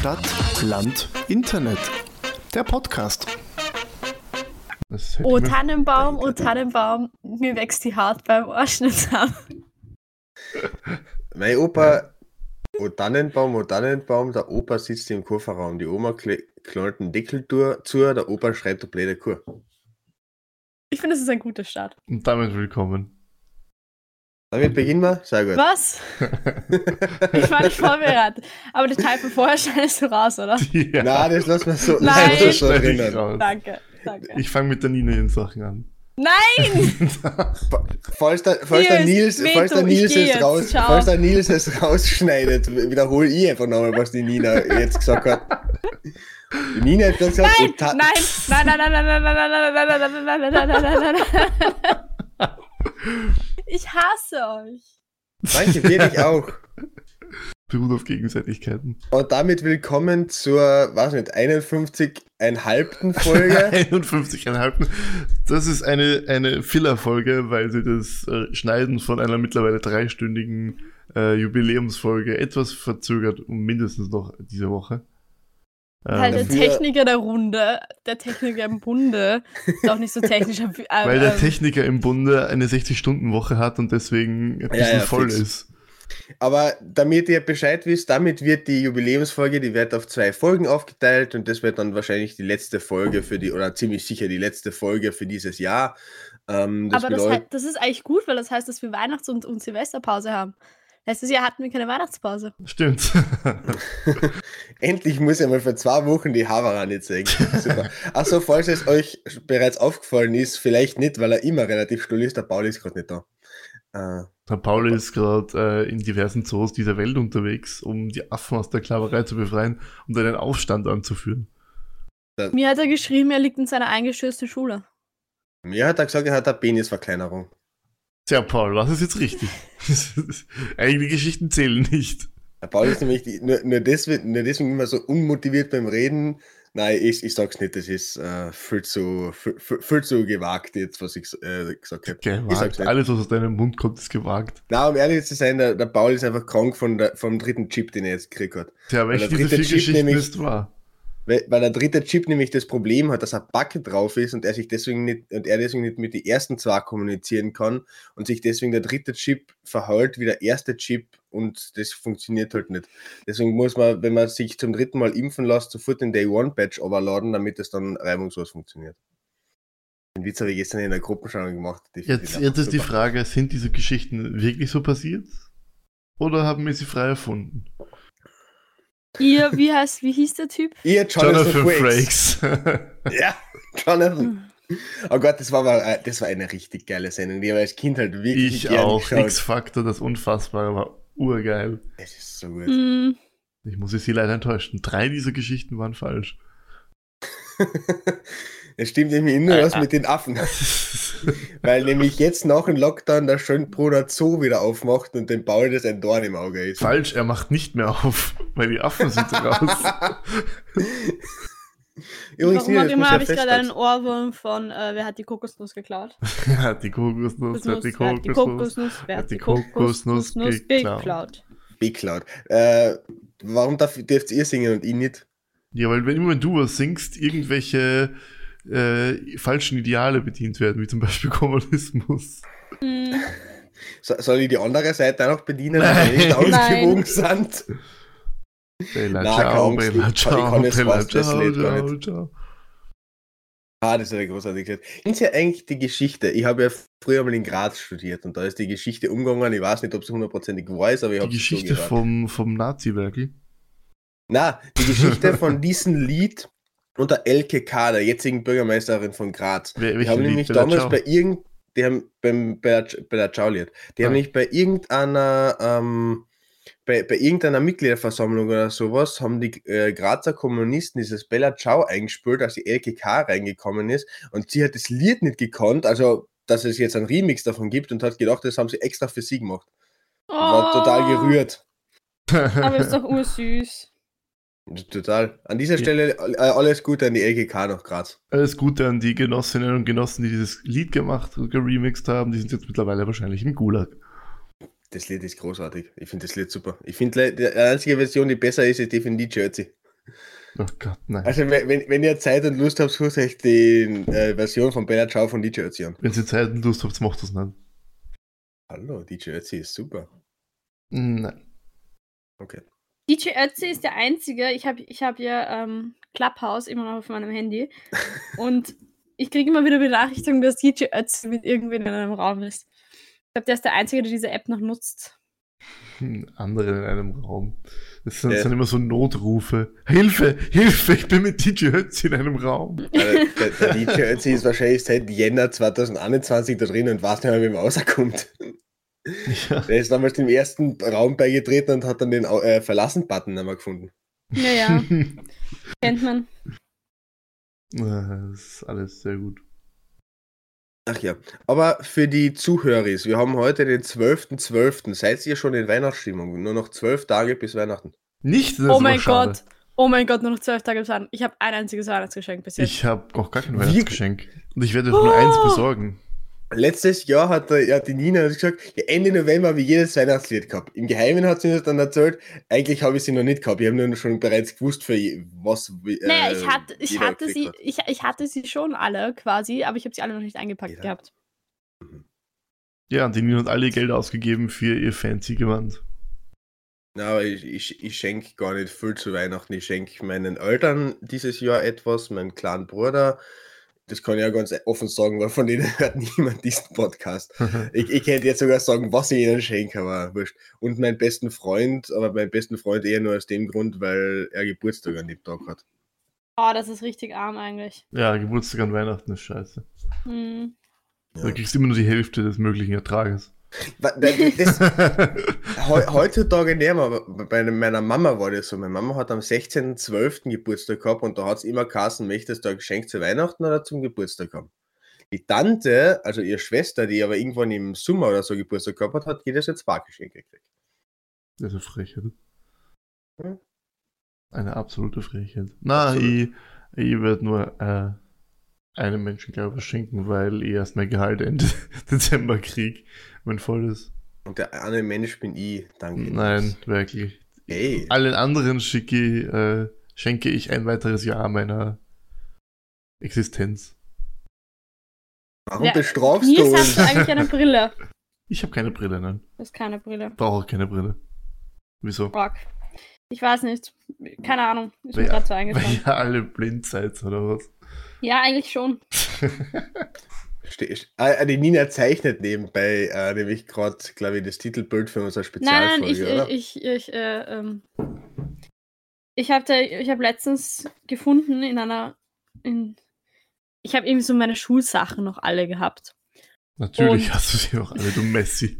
Stadt, Land, Internet. Der Podcast. Oh Tannenbaum, oh Tannenbaum, mir wächst die Haut beim Arsch nicht zusammen. Mein Opa, o Tannenbaum, o Tannenbaum, der Opa sitzt im Kofferraum. Die Oma knallt den Deckel zu, der Opa schreibt eine blöde Kur. Ich finde, das ist ein guter Start. Und damit willkommen. Damit beginnen wir? Sehr gut. Was? Ich war nicht vorbereitet. Aber den Teil von vorher schneidest du raus, oder? Ja. Nein, das lassen wir so, das Nein. ich drinnen. raus. Danke, danke. Ich fange mit der Nina in Sachen an. Nein! Falls der, falls der Nils, Veto, falls der ich Nils es jetzt. raus, Ciao. falls der Nils es rausschneidet, wiederhole ich einfach nochmal, was die Nina jetzt gesagt hat. Die Nina hat gesagt, Nein, o Ta- nein, nein, nein, nein, nein, nein, nein, nein, nein, nein, nein, nein, nein, nein, nein, nein, nein. Ich hasse euch. Danke, wirklich auch. Beruht auf Gegenseitigkeiten. Und damit willkommen zur, weiß nicht, 51,5. Folge. 51,5. Das ist eine, eine Filler-Folge, weil sie das äh, Schneiden von einer mittlerweile dreistündigen äh, Jubiläumsfolge etwas verzögert, um mindestens noch diese Woche. Weil der Ähm, Dafür- Techniker der Runde, der Techniker im Bunde, ist auch nicht so technisch. Äh, weil der ähm, Techniker im Bunde eine 60-Stunden-Woche hat und deswegen ein bisschen ja, voll fix. ist. Aber damit ihr Bescheid wisst, damit wird die Jubiläumsfolge, die wird auf zwei Folgen aufgeteilt und das wird dann wahrscheinlich die letzte Folge für die, oder ziemlich sicher die letzte Folge für dieses Jahr. Ähm, das aber das, das ist eigentlich gut, weil das heißt, dass wir Weihnachts- und, und Silvesterpause haben. Letztes Jahr hatten wir keine Weihnachtspause. Stimmt. endlich muss ich mal für zwei Wochen die Havara nicht zeigen. Super. Achso, falls es euch bereits aufgefallen ist, vielleicht nicht, weil er immer relativ still ist, der Paul ist gerade nicht da. Äh, Der Paul ist gerade äh, in diversen Zoos dieser Welt unterwegs, um die Affen aus der Sklaverei zu befreien und einen Aufstand anzuführen. Mir hat er geschrieben, er liegt in seiner eingestürzten Schule. mir hat er gesagt, er hat eine Penisverkleinerung. Tja, Paul, was ist jetzt richtig? Eigentlich die Geschichten zählen nicht. Der Paul ist nämlich die, nur, nur, deswegen, nur deswegen immer so unmotiviert beim Reden. Nein, ich, ich sag's nicht, das ist äh, viel, zu, viel, viel, zu gewagt jetzt, was ich äh, gesagt habe. Gewagt. Alles, was aus deinem Mund kommt, ist gewagt. Na, um ehrlich zu sein, der, der Paul ist einfach krank von der, vom dritten Chip, den er jetzt gekriegt hat. Tja, welche der dieser vier Chip Geschichten nämlich- ist wahr? Weil, weil der dritte Chip nämlich das Problem hat, dass ein Backe drauf ist und er sich deswegen nicht und er deswegen nicht mit den ersten zwei kommunizieren kann und sich deswegen der dritte Chip verhält wie der erste Chip und das funktioniert halt nicht. Deswegen muss man, wenn man sich zum dritten Mal impfen lässt, sofort den Day One Patch overladen, damit es dann reibungslos funktioniert. Den Witz habe ich gestern in der Gruppenschau gemacht. Die- Jetzt, die- jetzt ist die. Frage, sind diese Geschichten wirklich so passiert? Oder haben wir sie frei erfunden? Ihr, wie heißt, wie hieß der Typ? Ihr Jonathan, Jonathan Frakes. Frakes. Ja, Jonathan. Oh Gott, das war, aber, äh, das war eine richtig geile Sendung. Die habe ich als Kind halt wirklich ich gern auch. X-Factor, das Unfassbare war urgeil. Es ist so gut. Hm, Ich muss sie leider enttäuschen. Drei dieser Geschichten waren falsch. Es stimmt nämlich nur Äh, was äh. mit den Affen. Weil nämlich jetzt nach dem Lockdown der Schönbruder Zoo wieder aufmacht und dem Paul das ein Dorn im Auge ist. Falsch, er macht nicht mehr auf, weil die Affen sind raus. Übrigens, Warum auch das immer habe ich gerade einen. Ohrwurm von äh, Wer hat die Kokosnuss geklaut? Ja, die Kokosnuss, Nuss, hat die wer hat die Kokosnuss. Kokosnuss? Wer hat die Kokosnuss Kokosnuss geklaut? Big Cloud. Äh, warum darf, dürft ihr singen und ich nicht? Ja, weil wenn immer wenn du was singst, irgendwelche äh, falschen Ideale bedient werden, wie zum Beispiel Kommunismus. So, soll ich die andere Seite auch noch bedienen, Nein. wir nicht ausgewogen Nein. sind? Bella Na, ciao, Bella ciao, Bella ciao, ciao, ciao. Ah, das ist ja großartig. gesagt. Kennt ihr eigentlich die Geschichte? Ich habe ja früher mal in Graz studiert und da ist die Geschichte umgegangen. Ich weiß nicht, ob sie hundertprozentig weiß, aber ich Die habe Geschichte so vom, vom Nazi-Werkel. Na, die Geschichte von diesem Lied und der Elke K., der jetzigen Bürgermeisterin von Graz. Wer, Die haben nämlich damals bei irgend, die haben beim, bei der, bei der Ciao-Lied, die haben Ah. nämlich bei irgendeiner, ähm, bei, bei irgendeiner Mitgliederversammlung oder sowas, haben die äh, Grazer Kommunisten dieses Bella Ciao eingespielt, als die Elke K. reingekommen ist und sie hat das Lied nicht gekonnt, also dass es jetzt einen Remix davon gibt und hat gedacht, das haben sie extra für sie gemacht. War total Oh, gerührt. Aber ist doch ursüß. Total. An dieser Stelle äh, alles Gute an die LGK noch Graz. Alles Gute an die Genossinnen und Genossen, die dieses Lied gemacht und geremixed haben. Die sind jetzt mittlerweile wahrscheinlich im Gulag. Das Lied ist großartig. Ich finde das Lied super. Ich finde die einzige Version, die besser ist, ist die von die Jersey. Oh Gott, nein. Also, wenn, wenn ihr Zeit und Lust habt, sucht euch die äh, Version von Bella Ciao von DJ Ötzi an. Wenn ihr Zeit und Lust habt, macht das nicht. Hallo, DJ Ötzi ist super. Nein. Okay. DJ Ötzi ist der einzige. Ich habe ich hab ja ähm, Clubhouse immer noch auf meinem Handy. Und ich kriege immer wieder Benachrichtigungen, dass DJ Ötzi mit irgendwen in einem Raum ist. Ich glaube, der ist der Einzige, der diese App noch nutzt. Hm, Andere in einem Raum. Das sind, Ja. sind immer so Notrufe. Hilfe, Hilfe, ich bin mit DJ Ötzi in einem Raum. Also, der, der DJ Ötzi ist wahrscheinlich seit Jänner 2021 da drin und weiß nicht mehr, wie man rauskommt. Ja. Der ist damals dem ersten Raum beigetreten und hat dann den äh, Verlassen-Button mehr gefunden. Ja, ja, kennt man. Das ist alles sehr gut. Ach ja, aber für die Zuhörer, wir haben heute den 12.12. Seid ihr schon in Weihnachtsstimmung? Nur noch zwölf Tage bis Weihnachten. Nicht, das Oh ist mein schade. Gott. Oh mein Gott, nur noch zwölf Tage bis Weihnachten. Ich habe ein einziges Weihnachtsgeschenk bis jetzt. Ich habe noch gar kein Wie- Weihnachtsgeschenk. Und ich werde nur eins Oh! besorgen. Letztes Jahr hat, der, ja, die Nina hat gesagt, ja, Ende November habe ich jedes Weihnachtslied gehabt. Im Geheimen hat sie uns dann erzählt, eigentlich habe ich sie noch nicht gehabt. Ich habe nur schon bereits gewusst, für was. wie- naja, äh, ich hatte, ich, jeder hatte sie, hat. ich, ich hatte sie schon alle quasi, aber ich habe sie alle noch nicht eingepackt Ja. gehabt. Ja, und die Nina hat alle ihr Geld ausgegeben für ihr fancy Gewand. Na, aber ich, ich, ich schenke gar nicht viel zu Weihnachten. Ich schenke meinen Eltern dieses Jahr etwas, meinen kleinen Bruder. Das kann ich ja ganz offen sagen, weil von denen hört niemand diesen Podcast. Ich, ich könnte jetzt sogar sagen, was ich ihnen schenke, aber wurscht. Und meinen besten Freund, aber meinen besten Freund eher nur aus dem Grund, weil er Geburtstag an dem Tag hat. Oh, das ist richtig arm eigentlich. ja, Geburtstag an Weihnachten ist scheiße. Hm. Du Ja. kriegst immer nur die Hälfte des möglichen Ertrages. Das, heu, heutzutage nicht mehr, bei meiner Mama war das so. Meine Mama hat am 16.12. Geburtstag gehabt und da hat es immer Kassen, möchtest du ein Geschenk zu Weihnachten oder zum Geburtstag haben. Die Tante, also ihre Schwester, die aber irgendwann im Sommer oder so Geburtstag gehabt hat, hat jedes Jahr zwei Geschenke gekriegt. Das ist eine Frechheit. Ja. Eine absolute Frechheit. Na, Absolut. ich, ich werde nur äh, einem Menschen, glaube ich, schenken, weil ich erst mein Gehalt Ende Dezember krieg, wenn voll ist. Und der eine Mensch bin ich, danke. Nein, wirklich. Hey. Allen anderen schicke, ich, äh, schenke ich ein weiteres Jahr meiner Existenz. Warum Ja, bestrafst du Nils, hast uns? du eigentlich eine Brille? Ich habe keine Brille, nein. Das ist keine Brille. Brauche auch keine Brille. Wieso? Rock. Ich weiß nicht. Keine Ahnung. Ist mir Weil- gerade so Weil eingefallen. ihr alle blind seid, oder was? Ja, eigentlich schon. Ste- Ah, die Nina zeichnet nebenbei äh, nämlich gerade, glaube ich, das Titelbild für unsere Nein, nein, Spezialfolge, ich, oder? ich, ich, ich, äh, ähm, ich habe ich hab letztens gefunden in einer, in, ich habe irgendwie so meine Schulsachen noch alle gehabt. Natürlich Und- hast du sie auch alle, du Messi.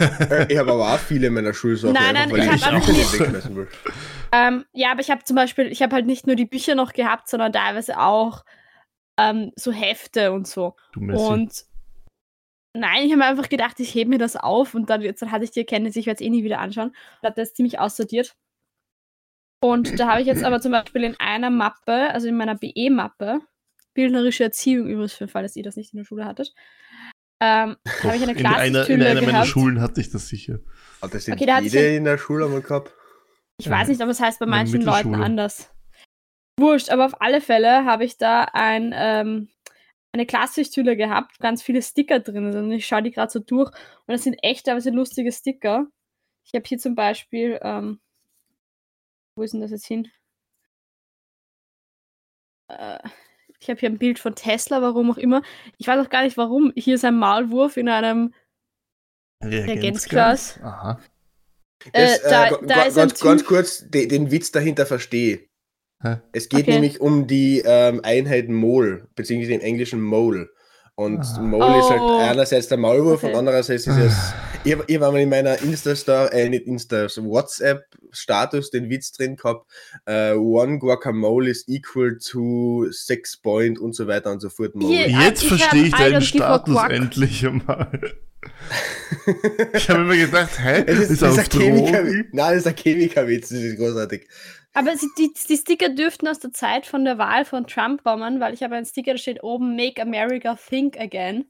Äh, ich habe aber auch viele meiner Schulsachen, Nein, einfach, nein, ich ich einfach nicht- wegschmeißen will. Ähm, ja, aber ich habe zum Beispiel, ich habe halt nicht nur die Bücher noch gehabt, sondern teilweise auch ähm, so Hefte und so. Du Messi. Und nein, ich habe mir einfach gedacht, ich hebe mir das auf und dann, jetzt, dann hatte ich die Erkenntnis, ich werde es eh nie wieder anschauen. Und habe das ziemlich aussortiert. Und da habe ich jetzt aber zum Beispiel in einer Mappe, also in meiner BE-Mappe, bildnerische Erziehung übrigens, für den Fall, dass ihr das nicht in der Schule hattet, ähm, habe ich eine in einer, in einer meiner. Schulen hatte ich das sicher. Hat das Okay, da hat jede sich- in der Schule einmal gehabt? Ich weiß nicht, aber es heißt bei manchen Leuten anders. Wurscht, aber auf alle Fälle habe ich da ein, ähm, eine Klassiktülle gehabt, ganz viele Sticker drin. sind. Und ich schaue die gerade so durch. Und das sind echt teilweise lustige Sticker. Ich habe hier zum Beispiel, ähm, wo ist denn das jetzt hin? Äh, ich habe hier ein Bild von Tesla, warum auch immer. Ich weiß auch gar nicht warum. Hier ist ein Maulwurf in einem Reagenzglas. Aha. Äh, Das, da- ga- da ga- ist ein ganz, ganz kurz, de, den Witz dahinter verstehe. Hä? Es geht Okay. nämlich um die ähm, Einheit Mol, beziehungsweise im Englischen Mole. Und Ah. Mole ist halt Oh. einerseits der Maulwurf Okay. und andererseits ist es. Ich, hab- ich habe einmal in meiner Insta-Star, äh, nicht Insta, so WhatsApp-Status den Witz drin gehabt: äh, One Guacamole is equal to six point und so weiter und so fort. Mole. Hier- Jetzt ich verstehe ich I deinen Status endlich einmal. Ich habe immer gedacht, hä? Es ist, ist, das ist ein Chemiker Drogen? Nein, das ist ein Chemikerwitz, das ist großartig. Aber sie, die, die Sticker dürften aus der Zeit von der Wahl von Trump kommen, weil ich habe einen Sticker, da steht oben Make America Think Again.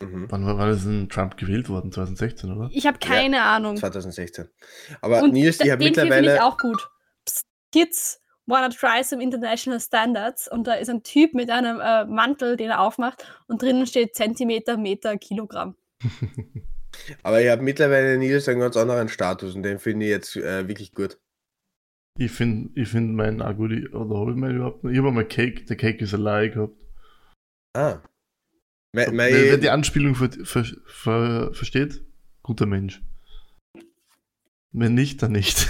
Mhm. Wann war, das in Trump gewählt worden? 2016, oder? Ich habe keine Ahnung. 2016. Aber Und Nils, ich habe den hier finde mittlerweile. ich auch gut. Psst, Kids, wanna try some international standards und da ist ein Typ mit einem äh, Mantel, den er aufmacht und drinnen steht Zentimeter, Meter, Kilogramm. Aber ich habe mittlerweile Nils einen ganz anderen Status und den finde ich jetzt äh, wirklich gut. Ich finde ich find meinen gut, ich- oder habe ich meinen überhaupt nicht? Ich habe mal Cake, der Cake is a lie gehabt. Ah. Me- Wer, Mein, wer die Anspielung ver, ver, ver, versteht, guter Mensch. Wenn nicht, dann nicht.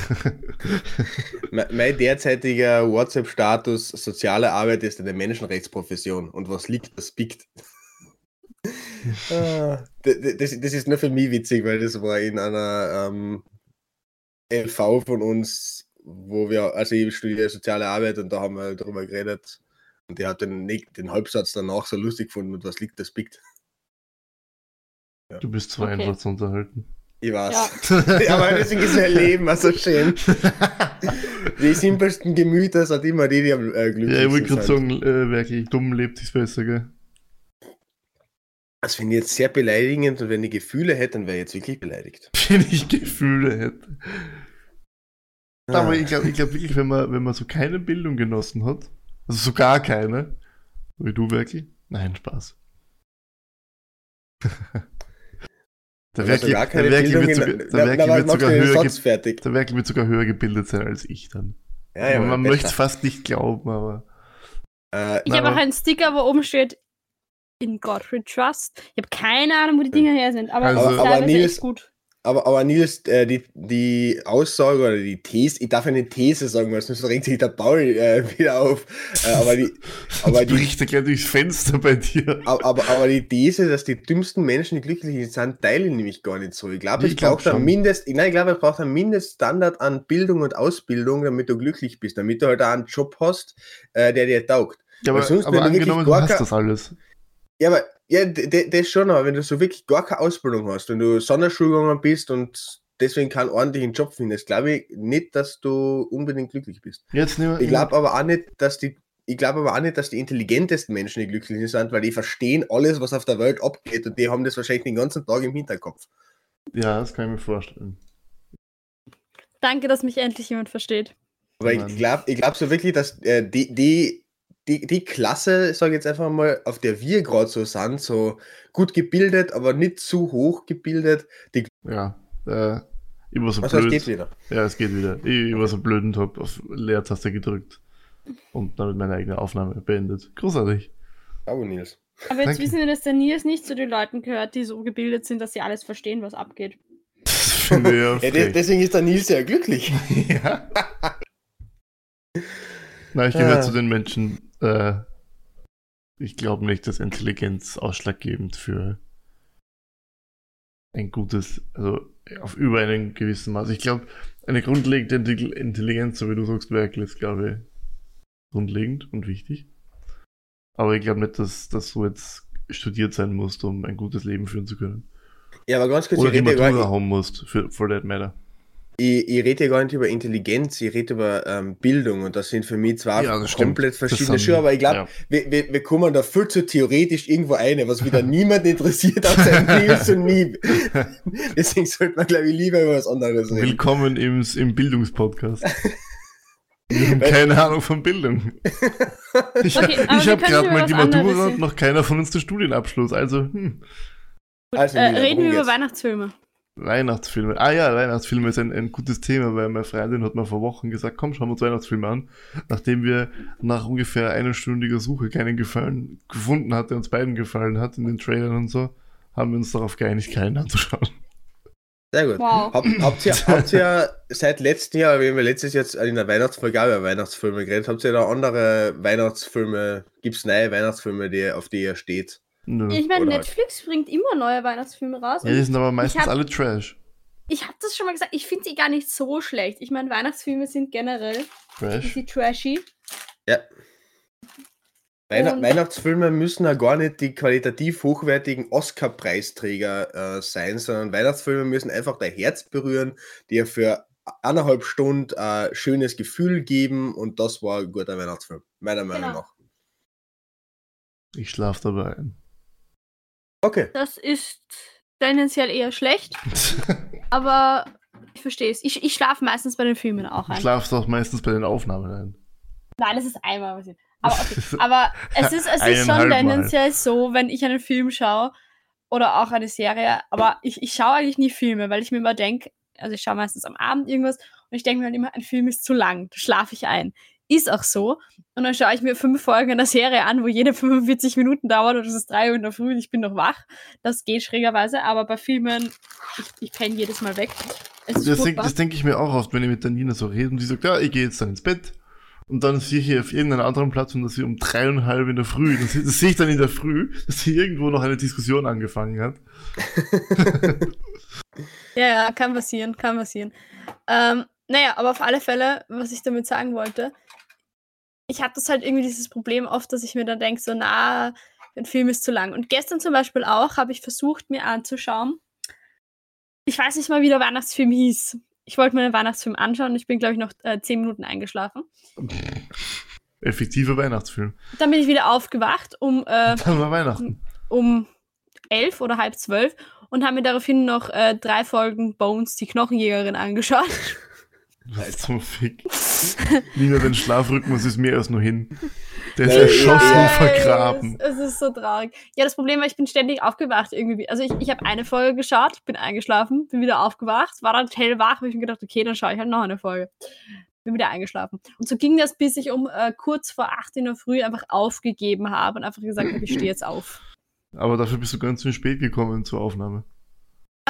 Me- Mein derzeitiger WhatsApp-Status soziale Arbeit ist eine Menschenrechtsprofession. Und was liegt, das biegt. Ah, d- d- das, das ist nur für mich witzig, weil das war in einer ähm, LV von uns, wo wir, also ich studiere soziale Arbeit und da haben wir darüber geredet. Und die hat den, den Halbsatz danach so lustig gefunden, und was liegt, das biegt. Du bist zu Okay. einfach zu unterhalten. Ich weiß. Ja. aber deswegen ist mein Leben auch so schön. Die simpelsten Gemüter sind immer die, die am äh, glücklichsten Ja, ich wollte gerade sagen, äh, wirklich dumm lebt sich besser, gell? Das finde ich jetzt sehr beleidigend und wenn ich Gefühle hätte, dann wäre ich jetzt wirklich beleidigt. Wenn ich Gefühle hätte. Ah. Aber ich glaube ich glaub wirklich, wenn man, wenn man so keine Bildung genossen hat, also so gar keine, so wie du wirklich, nein, Spaß. Der Also wird, sogar, der Na- wird sogar höher der Werkel wird sogar höher gebildet sein als ich dann. Ja, ja, man möchte es fast nicht glauben, aber Äh, Ich habe auch aber- einen Sticker, wo oben steht In God we trust. Ich habe keine Ahnung, wo die Dinger her sind, aber Also- Aber- aber Nils- gut. Aber, aber Nils, äh, die, die Aussage oder die These, ich darf eine These sagen, weil sonst regt sich der Paul äh, wieder auf. Äh, aber die, aber die, bricht er gleich durchs Fenster bei dir. aber, aber, aber die These, dass die dümmsten Menschen die glücklichen sind, teile ich nämlich gar nicht so. Ich glaube, Ich es glaub braucht ein. Mindest, nein, ich glaube, es braucht einen Mindeststandard an Bildung und Ausbildung, damit du glücklich bist, damit du halt auch einen Job hast, äh, der dir taugt. Ja, aber, sonst, aber angenommen, du hast das alles. Ja, aber ja, das schon, aber wenn du so wirklich gar keine Ausbildung hast, wenn du Sonderschule gegangen bist und deswegen keinen ordentlichen Job findest, glaube ich nicht, dass du unbedingt glücklich bist. Jetzt nehmen wir Ich glaube aber auch nicht, dass die ich glaube aber auch nicht, dass die intelligentesten Menschen die glücklichen sind, weil die verstehen alles, was auf der Welt abgeht und die haben das wahrscheinlich den ganzen Tag im Hinterkopf. Ja, das kann ich mir vorstellen. Danke, dass mich endlich jemand versteht. Aber Mann. ich glaube ich glaub so wirklich, dass äh, die, die, die, die Klasse, sage ich jetzt einfach mal, auf der wir gerade so sind, so gut gebildet, aber nicht zu hoch gebildet, die Ja, äh, ich war so was heißt, blöd. geht wieder. Ja, es geht wieder. Ich, ich war so blöd und hab auf Leertaste gedrückt und damit meine eigene Aufnahme beendet. Großartig. Aber Nils. Aber jetzt Danke. wissen wir, dass der Nils nicht zu den Leuten gehört, die so gebildet sind, dass sie alles verstehen, was abgeht. Das finde ich ja Ja, deswegen ist der Nils ja glücklich. ja. Na, ich gehöre Ah. zu den Menschen, äh, ich glaube nicht, dass Intelligenz ausschlaggebend für ein gutes, also auf über einen gewissen Maß. Ich glaube, eine grundlegende Intelli- Intelligenz, so wie du sagst, Werkel, ist, glaube ich, grundlegend und wichtig. Aber ich glaube nicht, dass, dass du jetzt studiert sein musst, um ein gutes Leben führen zu können. Ja, aber ganz kurz, Oder ich die rede, Matura haben musst, for that matter. Ich, ich rede ja gar nicht über Intelligenz, ich rede über ähm, Bildung und das sind für mich zwei Ja, stimmt. komplett Das verschiedene Schuhe, aber ich glaube, ja. wir, wir, wir kommen da viel zu theoretisch irgendwo eine, was wieder niemand interessiert außer Nils und mich. Deswegen sollte man, glaube ich, lieber über was anderes reden. Willkommen im, im Bildungspodcast. Wir haben keine Ahnung von Bildung. Ich, Okay, ich habe gerade mal die Matura und noch keiner von uns den Studienabschluss. Also, hm. Also, Äh, reden wir über? Weihnachtsfilme. Weihnachtsfilme. Ah ja, Weihnachtsfilme ist ein, ein gutes Thema, weil meine Freundin hat mir vor Wochen gesagt, komm, schauen wir uns Weihnachtsfilme an. Nachdem wir nach ungefähr einstündiger Suche keinen Gefallen gefunden hat, der uns beiden gefallen hat in den Trailern und so, haben wir uns darauf geeinigt, keinen anzuschauen. Sehr gut. Wow. Hab, habt, ihr, habt ihr seit letztem Jahr, wir haben ja letztes Jahr jetzt in der Weihnachtsfolge über Weihnachtsfilme geredet, habt ihr da andere Weihnachtsfilme, gibt es neue Weihnachtsfilme, die, auf die ihr steht? Nö. Ich meine, Netflix bringt immer neue Weihnachtsfilme raus. Ja, die sind aber meistens hab- alle Trash. ich habe das schon mal gesagt, ich finde sie gar nicht so schlecht. Ich meine, Weihnachtsfilme sind generell Trash? bisschen trashy. Ja. Und- Weihnachtsfilme müssen ja gar nicht die qualitativ hochwertigen Oscar-Preisträger äh, sein, sondern Weihnachtsfilme müssen einfach dein Herz berühren, dir für eineinhalb Stunden ein schönes Gefühl geben und das war ein guter Weihnachtsfilm, meiner Meinung Genau. nach. Ich schlaf dabei ein. Okay. Das ist tendenziell eher schlecht, aber ich verstehe es. Ich, ich schlafe meistens bei den Filmen auch Ich ein. schlafe doch meistens bei den Aufnahmen ein. Nein, das ist einmal passiert. Aber, okay. Aber es ist, es ist schon tendenziell so, wenn ich einen Film schaue oder auch eine Serie, aber ich, ich schaue eigentlich nie Filme, weil ich mir immer denke, also ich schaue meistens am Abend irgendwas und ich denke mir halt immer, ein Film ist zu lang, da schlafe ich ein. Ist auch so. Und dann schaue ich mir fünf Folgen einer Serie an, wo jede 45 Minuten dauert und es ist drei Uhr in der Früh und ich bin noch wach. Das geht schrägerweise, aber bei Filmen, ich, ich penne jedes Mal weg. Das, denk, denke ich mir auch oft, wenn ich mit der Nina so rede und sie sagt, ja, ich gehe jetzt dann ins Bett. Und dann sehe ich hier auf irgendeinem anderen Platz und dass sie um dreieinhalb in der Früh, das, das sehe ich dann in der Früh, dass sie irgendwo noch eine Diskussion angefangen hat. Ja, ja, kann passieren, kann passieren. Ähm, naja, aber auf alle Fälle, was ich damit sagen wollte, ich hatte das halt irgendwie dieses Problem oft, dass ich mir dann denke, so, na, ein Film ist zu lang. Und gestern zum Beispiel auch habe ich versucht, mir anzuschauen. Ich weiß nicht mal, wie der Weihnachtsfilm hieß. Ich wollte mir einen Weihnachtsfilm anschauen und ich bin, glaube ich, noch äh, zehn Minuten eingeschlafen. Effektiver Weihnachtsfilm. Dann bin ich wieder aufgewacht um, äh, Dann war Weihnachten. um elf oder halb zwölf und habe mir daraufhin noch äh, drei Folgen Bones, die Knochenjägerin, angeschaut. Was zum Fick. Nina, dein Schlafrhythmus ist mehr als nur hin. Der ist erschossen und vergraben. Es, es ist so traurig. Ja, das Problem war, ich bin ständig aufgewacht irgendwie. Also ich, ich habe eine Folge geschaut, bin eingeschlafen, bin wieder aufgewacht, war dann hellwach, habe ich mir gedacht, okay, dann schaue ich halt noch eine Folge. Bin wieder eingeschlafen. Und so ging das, bis ich um äh, kurz vor 8 in der Früh einfach aufgegeben habe und einfach gesagt habe, ich stehe jetzt auf. Aber dafür bist du ganz schön spät gekommen zur Aufnahme.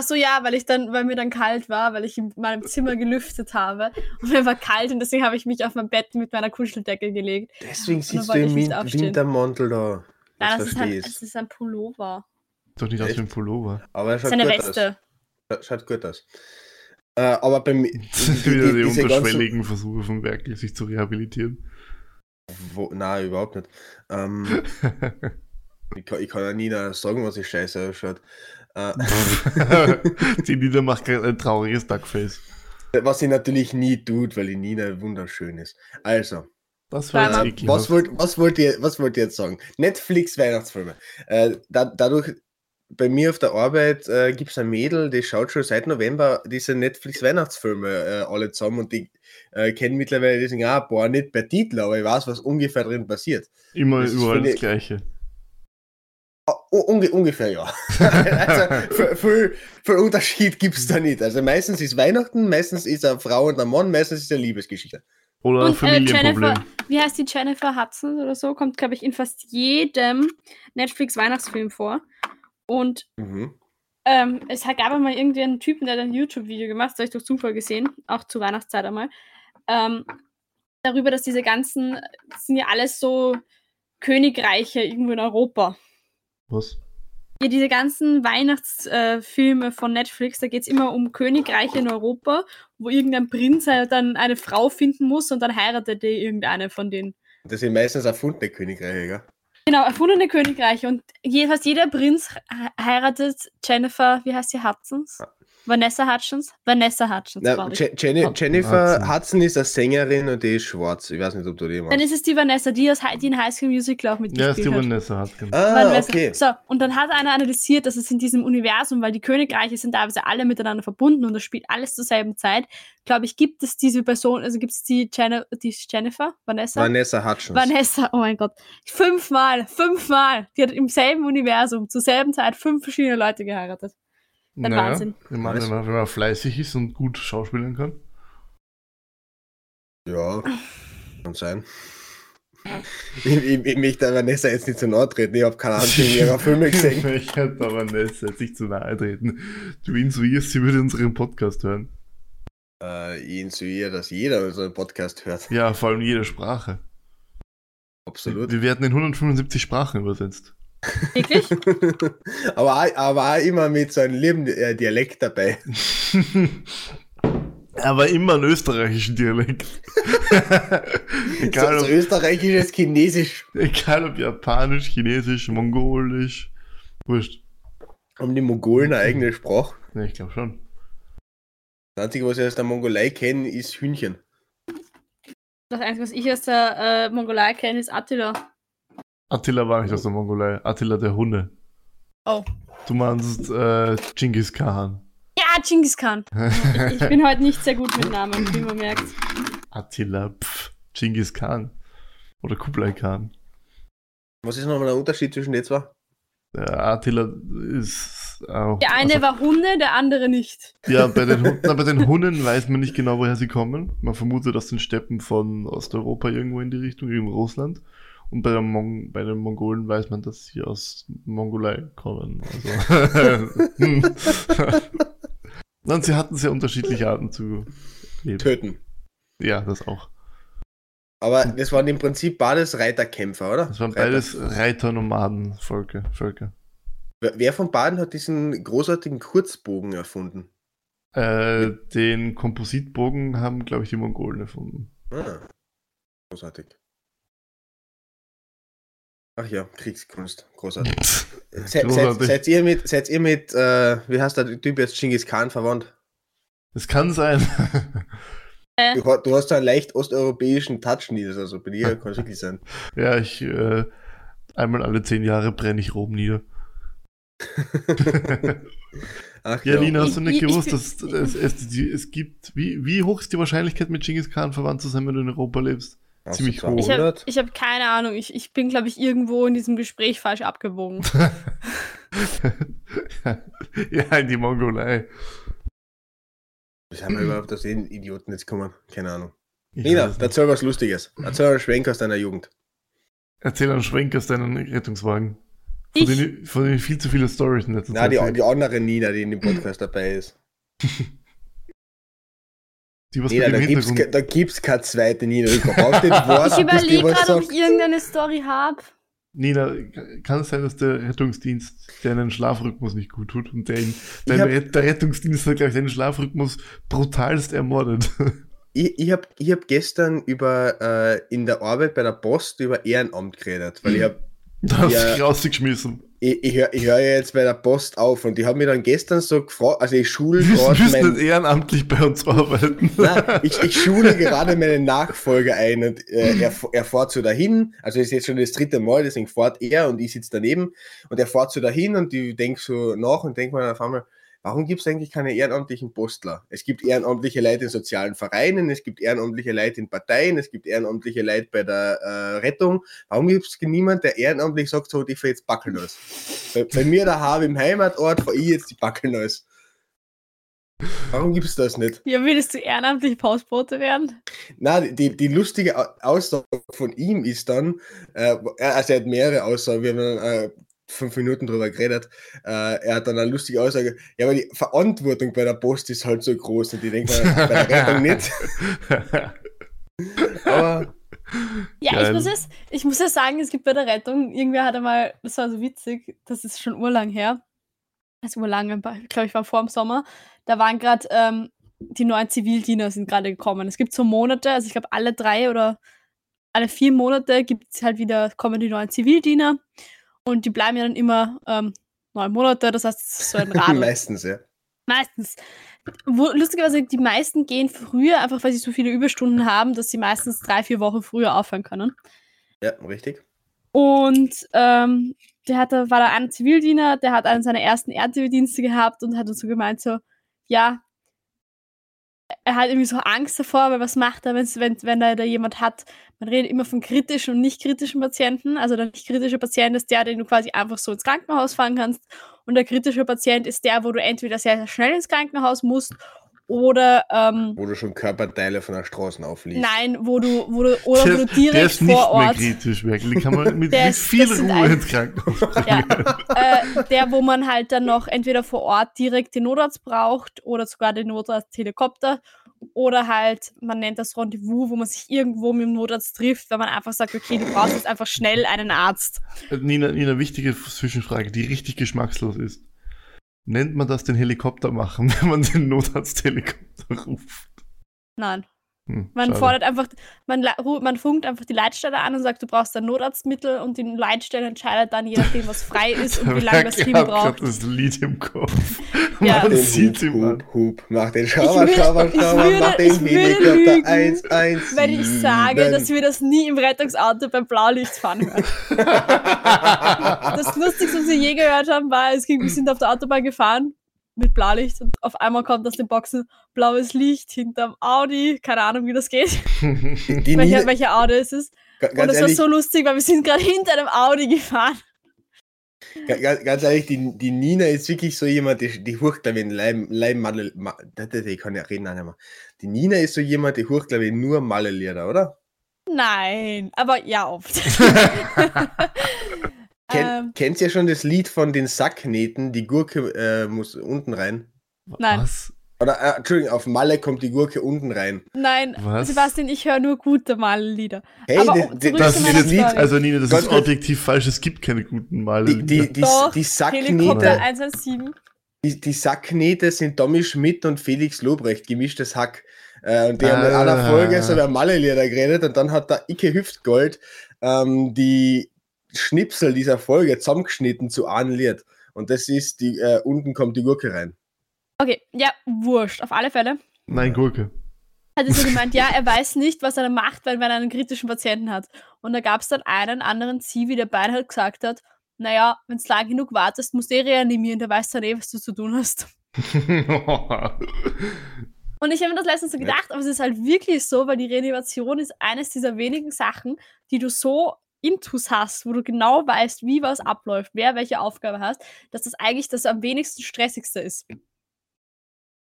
Ach so, ja, weil ich dann, weil mir dann kalt war, weil ich in meinem Zimmer gelüftet habe und mir war kalt und deswegen habe ich mich auf mein Bett mit meiner Kuscheldecke gelegt. Deswegen sitzt du im Win. Wintermantel da. Nein, Das das ist, ein, es ist ein Pullover. Doch nicht aus wie ein Pullover. Aber er Das schaut ist eine gut Weste. aus. Schaut- gut aus. Äh, aber bei mir. Das sind wieder die diese ganzen- unterschwelligen Versuche von Werkel, sich zu rehabilitieren. Wo, nein, überhaupt nicht. Ähm, ich, kann, ich kann ja nie sagen, was ich scheiße ausschaut. Äh, die Nina macht gerade ein trauriges Duckface. was sie natürlich nie tut, weil die Nina wunderschön ist. Also, Das war jetzt man- was wollt, was, wollt ihr, was wollt ihr jetzt sagen? Netflix Weihnachtsfilme. Äh, da, dadurch, bei mir auf der Arbeit äh, gibt es ein Mädel, die schaut schon seit November diese Netflix Weihnachtsfilme äh, alle zusammen und die äh, kennen mittlerweile auch ein paar, nicht per Titel, aber ich weiß, was ungefähr drin passiert. Immer Das ist überall das ich- Gleiche. Unge ungefähr, ja. also viel, viel, viel Unterschied gibt es da nicht. Also meistens ist Weihnachten, meistens ist eine Frau und ein Mann, meistens ist eine Liebesgeschichte. Oder Und äh, Familienproblem. Jennifer, wie heißt die Jennifer Hudson oder so, kommt, glaube ich, in fast jedem Netflix-Weihnachtsfilm vor. Und Mhm. ähm, es hat- gab einmal irgendwie einen Typen, der hat ein YouTube-Video gemacht, das habe ich durch Zufall gesehen, auch zur Weihnachtszeit einmal, ähm, darüber, dass diese ganzen, das sind ja alles so Königreiche irgendwo in Europa. Was? Ja, diese ganzen Weihnachtsfilme äh, von Netflix, da geht es immer um Königreiche in Europa, wo irgendein Prinz halt dann eine Frau finden muss und dann heiratet er irgendeine von denen. Das sind meistens erfundene Königreiche, gell? Genau, erfundene Königreiche. Und je, fast jeder Prinz he- heiratet Jennifer, wie heißt sie, Hudsons? Vanessa Hutchins? Vanessa Hutchins, Na, glaube ich. Je Jenny Jennifer Hudson. Hudson ist eine Sängerin und die ist schwarz. Ich weiß nicht, ob du die Dann meinst. ist es die Vanessa, die, aus, die in High School Musical auch Ja, ist die mitgespielt hat. Vanessa Hudgens. Ah, Vanessa. okay. So, und dann hat einer analysiert, dass es in diesem Universum, weil die Königreiche sind teilweise alle miteinander verbunden und das spielt alles zur selben Zeit, glaube ich, gibt es diese Person, also gibt es die, Jenna, die Jennifer, Vanessa? Vanessa Hutchins. Vanessa, oh mein Gott. Fünfmal, fünfmal. Die hat im selben Universum, zur selben Zeit fünf verschiedene Leute geheiratet. Ein Wahnsinn. Wenn man, wenn, man, wenn man fleißig ist und gut schauspielen kann. Ja, kann sein. Ich, ich, ich möchte der Vanessa jetzt nicht zu nahe treten. Ich habe keine einzigen ihrer Filme gesehen. ich hätte der Vanessa jetzt nicht zu nahe treten. Du insuierst, sie würde unseren Podcast hören. Äh, ich insuiere, dass jeder unseren Podcast hört. Ja, vor allem jede Sprache. Absolut. Wir werden in 175 Sprachen übersetzt. Wirklich? aber, auch, aber auch immer mit so einem lieben äh, Dialekt dabei. Aber immer einen österreichischen Dialekt. egal, so, ob, so österreichisches Chinesisch. egal ob japanisch, chinesisch, mongolisch. Wurscht. Haben die Mongolen eine eigene Sprache? Ne, ich glaube schon. Das Einzige, was ich aus der Mongolei kenne, ist Hühnchen. Das Einzige, was ich aus der äh, Mongolei kenne, ist Attila. Attila war nicht aus der Mongolei. Attila der Hunde. Oh. Du meinst äh, Genghis Khan. Ja, Genghis Khan. Ich, ich bin heute nicht sehr gut mit Namen, wie man merkt. Attila, pff, Genghis Khan. Oder Kublai Khan. Was ist nochmal der Unterschied zwischen den zwei? Der Attila ist auch. Der eine also, war Hunde, der andere nicht. Ja, bei den, Hu- na, bei den Hunnen weiß man nicht genau, woher sie kommen. Man vermutet aus den Steppen von Osteuropa irgendwo in die Richtung, irgendwo Russland. Und bei, Mon bei den Mongolen weiß man, dass sie aus Mongolei kommen. Also. Und sie hatten sehr unterschiedliche Arten zu leben. Töten. Ja, das auch. Aber das waren im Prinzip beides Reiterkämpfer, oder? Das waren Reiter. beides Reiter-Nomaden-Völker. Völker. Wer wer von beiden hat diesen großartigen Kurzbogen erfunden? Äh, den Kompositbogen haben, glaube ich, die Mongolen erfunden. Ah, großartig. Ach ja, Kriegskunst. Großartig. Se, seid, Großartig. seid ihr mit, seid ihr mit äh, wie heißt der Typ jetzt, Genghis Khan verwandt? Es kann sein. Du, ha- du hast so einen leicht osteuropäischen Touch, Nils, also bei dir kann es wirklich sein. ja, ich, äh, einmal alle zehn Jahre brenne ich Rom nieder. Ach Ja, ja, Nina, hast du nicht Ich- ich- gewusst, dass es, es, es gibt, wie, wie hoch ist die Wahrscheinlichkeit, mit Genghis Khan verwandt zu sein, wenn du in Europa lebst? Hast ziemlich hoch. Ich habe 200? ich hab keine Ahnung. Ich, ich bin, glaube ich, irgendwo in diesem Gespräch falsch abgewogen. ja, in die Mongolei. Wie sind wir überhaupt aus den Idioten jetzt kommen? Keine Ahnung. Ich Nina, erzähl was Lustiges. Erzähl einen Schwenk aus deiner Jugend. Erzähl einen Schwenk aus deinen Rettungswagen. Von Ich- denen, von denen viel zu viele Stories in letzter Na, Zeit. die, sehen. die andere Nina, die in dem Podcast dabei ist. die was Nina, mit da dem gibt's, da gibt's keine zweite Nina. Ich überlege gerade, ob ich irgendeine Story habe. Nina, kann es sein, dass der Rettungsdienst deinen Schlafrhythmus nicht gut tut und der, ihn, dein hab- der Rettungsdienst hat gleich deinen Schlafrhythmus brutalst ermordet. Ich, ich habe ich hab gestern über äh, in der Arbeit bei der Post über Ehrenamt geredet, weil ich hab, da hast Ja. dich rausgeschmissen. Ich, ich höre hör ja jetzt bei der Post auf und die haben mir dann gestern so gefragt, also ich schule Du gerade mein, nicht ehrenamtlich bei uns arbeiten. Nein, ich, ich schule gerade meinen Nachfolger ein und äh, er, er fährt so dahin. Also es ist jetzt schon das dritte Mal, deswegen fährt er und ich sitze daneben und er fährt so dahin und ich denke so nach und denke mir auf einmal, warum gibt es eigentlich keine ehrenamtlichen Postler? Es gibt ehrenamtliche Leute in sozialen Vereinen, es gibt ehrenamtliche Leute in Parteien, es gibt ehrenamtliche Leute bei der äh, Rettung. Warum gibt es niemand, der ehrenamtlich sagt, so, ich fahre jetzt Backeln aus? Bei, bei mir daheim im Heimatort fahre ich jetzt die Backeln aus. Warum gibt es das nicht? Ja, willst du ehrenamtlich Postbote werden? Na, die, die lustige Au- Aussage von ihm ist dann, äh, er- also er hat mehrere Aussagen, wir haben dann äh, fünf Minuten drüber geredet, äh, er hat dann eine lustige Aussage, ja, aber die Verantwortung bei der Post ist halt so groß und ich denke mal, bei der Rettung nicht, aber Ja, Geil. ich muss, es, ich muss ja sagen, es gibt bei der Rettung, irgendwer hat einmal, das war so witzig, das ist schon urlang her, ist urlang, ich glaube, ich war vor dem Sommer, da waren gerade ähm, die neuen Zivildiener sind gerade gekommen. Es gibt so Monate, also ich glaube alle drei oder alle vier Monate gibt es halt wieder, kommen die neuen Zivildiener und die bleiben ja dann immer ähm, neun Monate, das heißt, es ist so ein Radl. meistens, ja. Meistens. Wo, lustigerweise, die meisten gehen früher, einfach weil sie so viele Überstunden haben, dass sie meistens drei, vier Wochen früher aufhören können. Ja, richtig. Und ähm, der hatte, war da ein Zivildiener, der hat einen seiner ersten Erddienste gehabt und hat uns so gemeint, so, ja, er hat irgendwie so Angst davor, weil was macht er, wenn, wenn er da jemand hat? Man redet immer von kritischen und nicht kritischen Patienten. Also der nicht kritische Patient ist der, den du quasi einfach so ins Krankenhaus fahren kannst. Und der kritische Patient ist der, wo du entweder sehr, sehr schnell ins Krankenhaus musst oder ähm, Wo du schon Körperteile von der Straße aufliest. nein, wo du, wo du, oder wo der, du der direkt ist nicht vor mehr Ort. kritisch, wirklich. Die kann man mit, Der mit ist- viel Ruhe ins Krankenhaus. Ja, äh, der, wo man halt dann noch entweder vor Ort direkt den Notarzt braucht oder sogar den Notarzt-Helikopter oder halt, man nennt das Rendezvous, wo man sich irgendwo mit dem Notarzt trifft, weil man einfach sagt, okay, du brauchst jetzt einfach schnell einen Arzt. Nina, Nina, wichtige Zwischenfrage, die richtig geschmackslos ist. Nennt man das den Helikopter machen, wenn man den Notarzt-Helikopter ruft? Nein. Hm, Man schade. fordert einfach, man, man funkt einfach die Leitstelle an und sagt, du brauchst ein Notarztmittel und die Leitstelle entscheidet dann, je nachdem, was frei ist und wie lange das Team Ich hab grad braucht. das Lied im Kopf. Ja. Man Den sieht Hub. Hub, Hub, mach den Schauer, Schauer, ich Schauer, würde- mach den ich Helikopter lügen, 1, 1, Wenn ich sage, dass wir das nie im Rettungsauto beim Blaulicht fahren hören. Das Lustigste, was wir je gehört haben, war, es ging, wir sind auf der Autobahn gefahren mit Blaulicht und auf einmal kommt aus den Boxen blaues Licht hinterm Audi. Keine Ahnung, wie das geht. Welcher, welcher Audi ist es? Ga- Und Ganz es war ehrlich, so lustig, weil wir sind gerade hinter einem Audi gefahren. ga- ga- ganz ehrlich, die, die Nina ist wirklich so jemand, die, die hurcht, glaube ich, Leim, Leim Malle, Ma, ich kann ja reden mehr. Die Nina ist so jemand, die hurcht, glaube ich, nur Malle-Lieder, oder? Nein, aber ja, oft. Ken, ähm, Kennt ihr schon das Lied von den Sacknähten? Die Gurke äh, muss unten rein. Nein. Was? Oder, äh, Entschuldigung, auf Malle kommt die Gurke unten rein. nein, Was? Sebastian, ich höre nur gute Malerlieder. Hey, Aber die- zurück Das jetzt, Story. also Nina, das Ganz ist objektiv falsch. Es gibt keine guten Male. Die, die, die, Doch, die, Sacknähte, 117. die, die Sacknähte sind Tommy Schmidt und Felix Lobrecht, gemischtes Hack. Äh, und die haben in einer Ah. Folge so über Malle-Lieder geredet und dann hat der Icke Hüftgold ähm, die Schnipsel dieser Folge zusammengeschnitten zu einem Lied. Und das ist, die äh, unten kommt die Gurke rein. Okay, ja, wurscht. Auf alle Fälle Nein, Gurke. hat er so gemeint, ja, er weiß nicht, was er macht, weil wenn er einen kritischen Patienten hat. Und da gab es dann einen anderen Zivi, der beide halt gesagt hat, naja, wenn du lang genug wartest, musst du eh reanimieren, der weiß dann eh, was du zu tun hast. Und ich habe mir das letztens so gedacht, aber es ist halt wirklich so, weil die Reanimation ist eines dieser wenigen Sachen, die du so intus hast, wo du genau weißt, wie was abläuft, wer welche Aufgabe hast, dass das eigentlich das am wenigsten stressigste ist.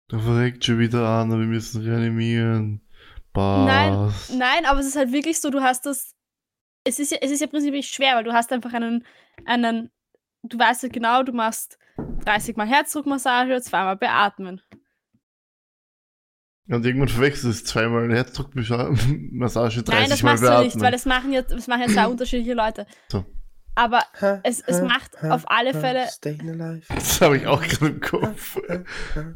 da verreckt schon wieder an, wir müssen reanimieren. Nein. Nein, aber es ist halt wirklich so, du hast das. Es ist ja, es ist ja prinzipiell schwer, weil du hast einfach einen, einen, du weißt ja genau, du machst 30 Mal Herzdruckmassage, zweimal beatmen. Und irgendwann verwechselst du es zweimal Herzdruckmassage, 30 Nein, das Mal machst du nicht, beatmen. weil das machen ja, das machen ja zwei unterschiedliche Leute. So. Aber es, es macht auf alle Fälle. Das habe ich auch gerade im Kopf.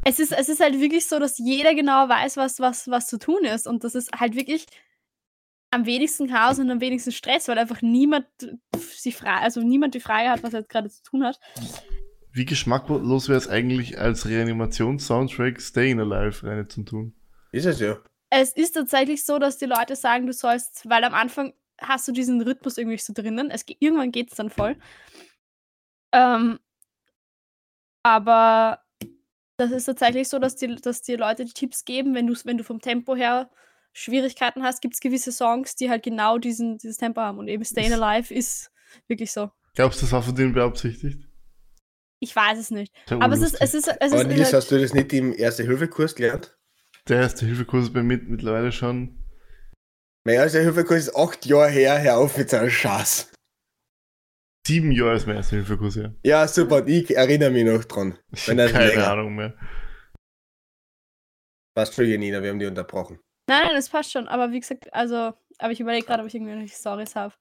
es ist, es ist halt wirklich so, dass jeder genau weiß, was, was, was zu tun ist. Und das ist halt wirklich am wenigsten Chaos und am wenigsten Stress, weil einfach niemand sich frei, also niemand die Frage hat, was er jetzt gerade zu tun hat. Wie geschmacklos wäre es eigentlich als Reanimations-Soundtrack Staying Alive rein zu tun? Ist es ja. Es ist tatsächlich so, dass die Leute sagen, du sollst, weil am Anfang hast du diesen Rhythmus irgendwie so drinnen. Es, ge- irgendwann geht es dann voll. Ähm, aber das ist tatsächlich so, dass die, dass die Leute die Tipps geben, wenn, du's- wenn du vom Tempo her Schwierigkeiten hast, gibt es gewisse Songs, die halt genau diesen, dieses Tempo haben. Und eben Stayin' Alive ist wirklich so. Glaubst du, das war von denen beabsichtigt? Ich weiß es nicht. Aber es ist, es ist, es Aber ist Nils, halt, hast du das nicht im Erste-Hilfe-Kurs gelernt? Der erste Hilfekurs bei mir mittlerweile schon. Mein Erste-Hilfe-Kurs ist acht Jahre her, hör auf mit so einem Schatz. Sieben Jahre ist mein erster Hilfekurs her. Ja, super, ich erinnere mich noch dran. Ich habe keine länger. Ahnung mehr. Passt schon, Janina, wir haben die unterbrochen. nein, nein, das passt schon. Aber wie gesagt, also, aber ich überlege gerade, ob ich irgendwelche Stories habe.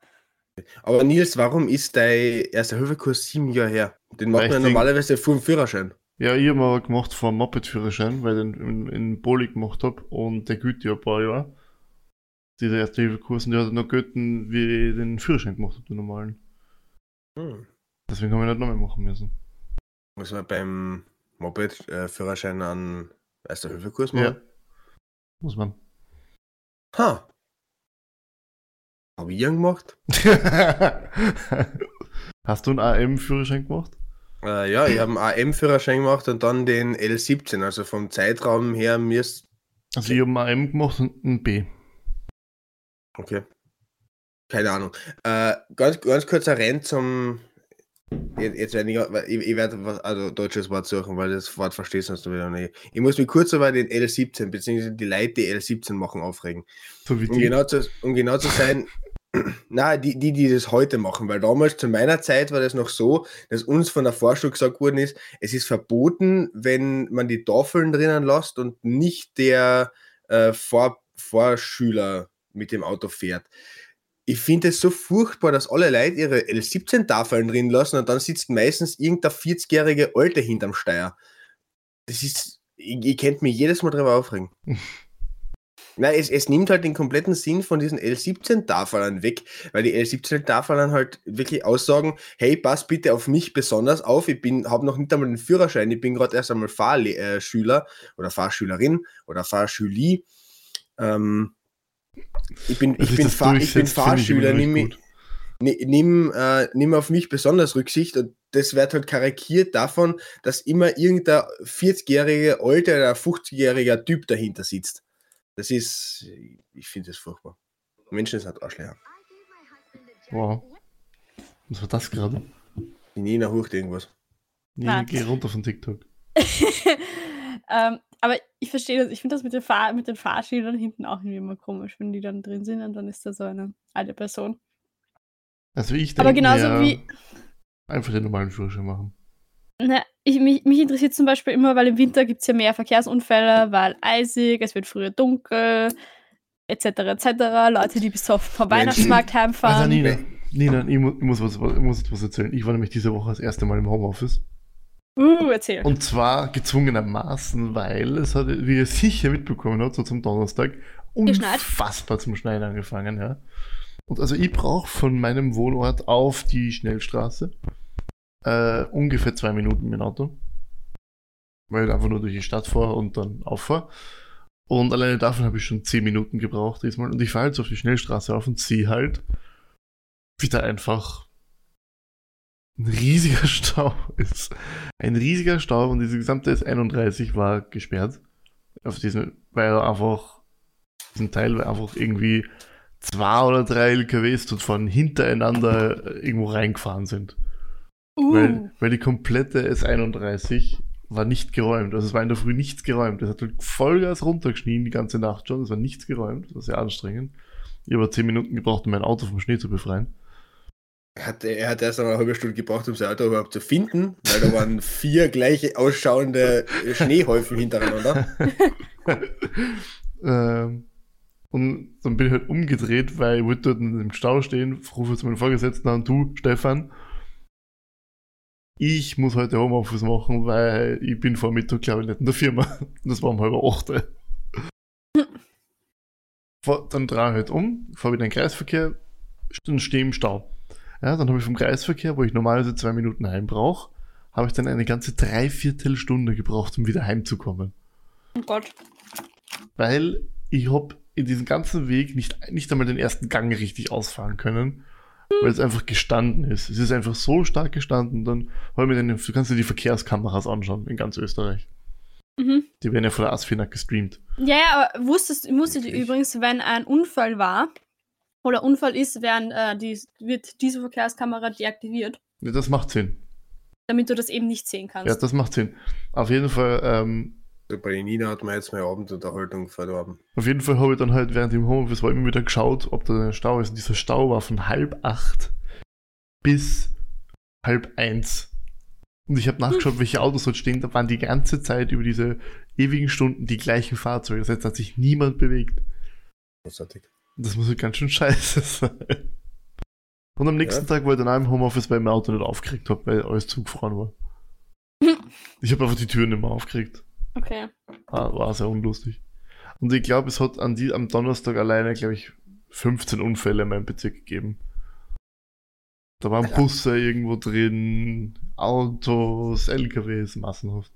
Aber Nils, warum ist dein Erste-Hilfe-Kurs sieben Jahre her? Den macht man normalerweise vor dem Führerschein. Ja, ich habe aber gemacht vor dem Moped-Führerschein, weil ich den in, in Poli gemacht habe und der ja ein paar Jahre. Dieser erste Hilfekurs und der hat noch gelten, wie ich den Führerschein gemacht habe, den normalen. Hm. Deswegen habe ich nicht nochmal machen müssen. Muss man beim Moped-Führerschein einen Erste-Hilfe-Kurs Ja. machen? Muss man. Ha. Hab ich einen gemacht? Hast du einen AM-Führerschein gemacht? Äh, ja, ich habe einen AM-Führerschein gemacht und dann den L17. Also vom Zeitraum her mir ist. Also ich habe einen AM gemacht und einen B. Okay. Keine Ahnung. Äh, ganz, ganz kurzer Rant zum. Jetzt, jetzt werde ich, ich, ich werde was, also deutsches Wort suchen, weil das Wort verstehst du wieder nicht. Ich muss mich kurz über den L17, beziehungsweise die Leute, die L17 machen, aufregen. So Um genau zu, um genau zu sein, na, die, die, die das heute machen, weil damals zu meiner Zeit war das noch so, dass uns von der Vorschule gesagt worden ist, es ist verboten, wenn man die Tafeln drinnen lässt und nicht der äh, Vor Vorschüler mit dem Auto fährt. Ich finde es so furchtbar, dass alle Leute ihre L17-Tafeln drin lassen und dann sitzt meistens irgendein 40-jährige Alte hinterm Steuer. Das ist, ich, ich könnte mich jedes Mal drüber aufregen. Nein, es, es nimmt halt den kompletten Sinn von diesen L17-Tafeln weg, weil die L17-Tafeln halt wirklich aussagen, hey, pass bitte auf mich besonders auf, ich bin, habe noch nicht einmal den Führerschein, ich bin gerade erst einmal Fahrschüler oder Fahrschülerin oder Fahrschüli. Ähm, ich bin, Dass ich bin, Fahr, ich bin Fahrschüler, nimm, nimm, äh, nimm auf mich besonders Rücksicht und das wird halt karikiert davon, dass immer irgendein 40-jährige Alter oder 50-jähriger Typ dahinter sitzt. Das ist, ich finde das furchtbar. Menschen sind Arschlöcher. Wow. Was war das gerade? Die Nina hucht irgendwas. Nein. geh runter von TikTok. ähm, aber ich verstehe das. Ich finde das mit den, Fahr mit den Fahrschildern hinten auch irgendwie immer komisch, wenn die dann drin sind und dann ist da so eine alte Person. Also ich denke Aber genauso mir, wie. einfach den normalen Führerschein machen. Na, ich, mich, mich interessiert zum Beispiel immer, weil im Winter gibt es ja mehr Verkehrsunfälle, weil eisig, es wird früher dunkel, etc. etc. Leute, die bis auf vom. Weihnachtsmarkt Also heimfahren. Nina, Nina ich, mu ich, muss was, ich muss etwas erzählen. Ich war nämlich diese Woche das erste Mal im Homeoffice. uh, erzähl. Und zwar gezwungenermaßen, weil es hat, wie ihr sicher mitbekommen habt, so zum Donnerstag, Geschneit. unfassbar zum Schneien angefangen, ja. Und also ich brauche von meinem Wohnort auf die Schnellstraße äh, ungefähr zwei Minuten mit dem Auto. Weil ich einfach nur durch die Stadt fahre und dann auffahre. Und alleine davon habe ich schon zehn Minuten gebraucht diesmal. Und ich fahre jetzt auf die Schnellstraße auf und sehe halt, wie da einfach ein riesiger Stau ist. Ein riesiger Stau und diese gesamte S31 war gesperrt. Auf diesen, weil einfach, diesen Teil weil einfach irgendwie zwei oder drei LKWs dort von hintereinander äh, irgendwo reingefahren sind. Uh, Weil, weil die komplette S31 war nicht geräumt. Also es war in der Früh nichts geräumt. Es hat halt Vollgas runtergeschnien die ganze Nacht schon. Es war nichts geräumt. Das war sehr anstrengend. Ich habe zehn Minuten gebraucht, um mein Auto vom Schnee zu befreien. Er hat, er hat erst eine halbe Stunde gebraucht, um sein Auto überhaupt zu finden, weil da waren vier gleiche ausschauende Schneehäufen hintereinander. ähm, und dann bin ich halt umgedreht, weil ich wollte dort im Stau stehen, rufe zu meinem Vorgesetzten an, du, Stefan, ich muss heute Homeoffice machen, weil ich bin vor Mittag, glaube ich, nicht in der Firma. Das war um halb acht. Dann drehe ich halt um, fahre wieder in den Kreisverkehr, dann stehe im Stau. Ja, dann habe ich vom Kreisverkehr, wo ich normalerweise zwei Minuten heim brauche, habe ich dann eine ganze Dreiviertelstunde gebraucht, um wieder heimzukommen oh Gott. weil ich hab in diesem ganzen Weg nicht, nicht einmal den ersten Gang richtig ausfahren können, weil es einfach gestanden ist. Es ist einfach so stark gestanden, dann hol mir den, du kannst dir die Verkehrskameras anschauen in ganz Österreich. Mhm. Die werden ja von der ASFINAG gestreamt. Ja, ja, aber wusstest, wusstet ihr übrigens, wenn ein Unfall war oder Unfall ist, werden, äh, die, wird diese Verkehrskamera deaktiviert, Ja, das macht Sinn. damit du das eben nicht sehen kannst. Ja, das macht Sinn. Auf jeden Fall, ähm, bei den Nina hat man jetzt meine Abendunterhaltung verdorben. auf jeden Fall habe ich dann halt während dem Homeoffice war immer wieder geschaut, ob da ein Stau ist. Und dieser Stau war von halb acht bis halb eins. Und ich habe nachgeschaut, welche Autos dort stehen. Da waren die ganze Zeit über diese ewigen Stunden die gleichen Fahrzeuge. Das heißt, da hat sich niemand bewegt. Großartig. Das muss halt ganz schön scheiße sein. Und am nächsten Tag war ich dann auch im Homeoffice, weil ich mein Auto nicht aufgeregt habe, weil alles zugefroren war. Ich habe einfach die Türen nicht mehr aufgeregt. Okay. War, war sehr unlustig. Und ich glaube, es hat an die, am Donnerstag alleine, glaube ich, 15 Unfälle in meinem Bezirk gegeben. Da waren. Busse irgendwo drin, Autos, LKWs, massenhaft.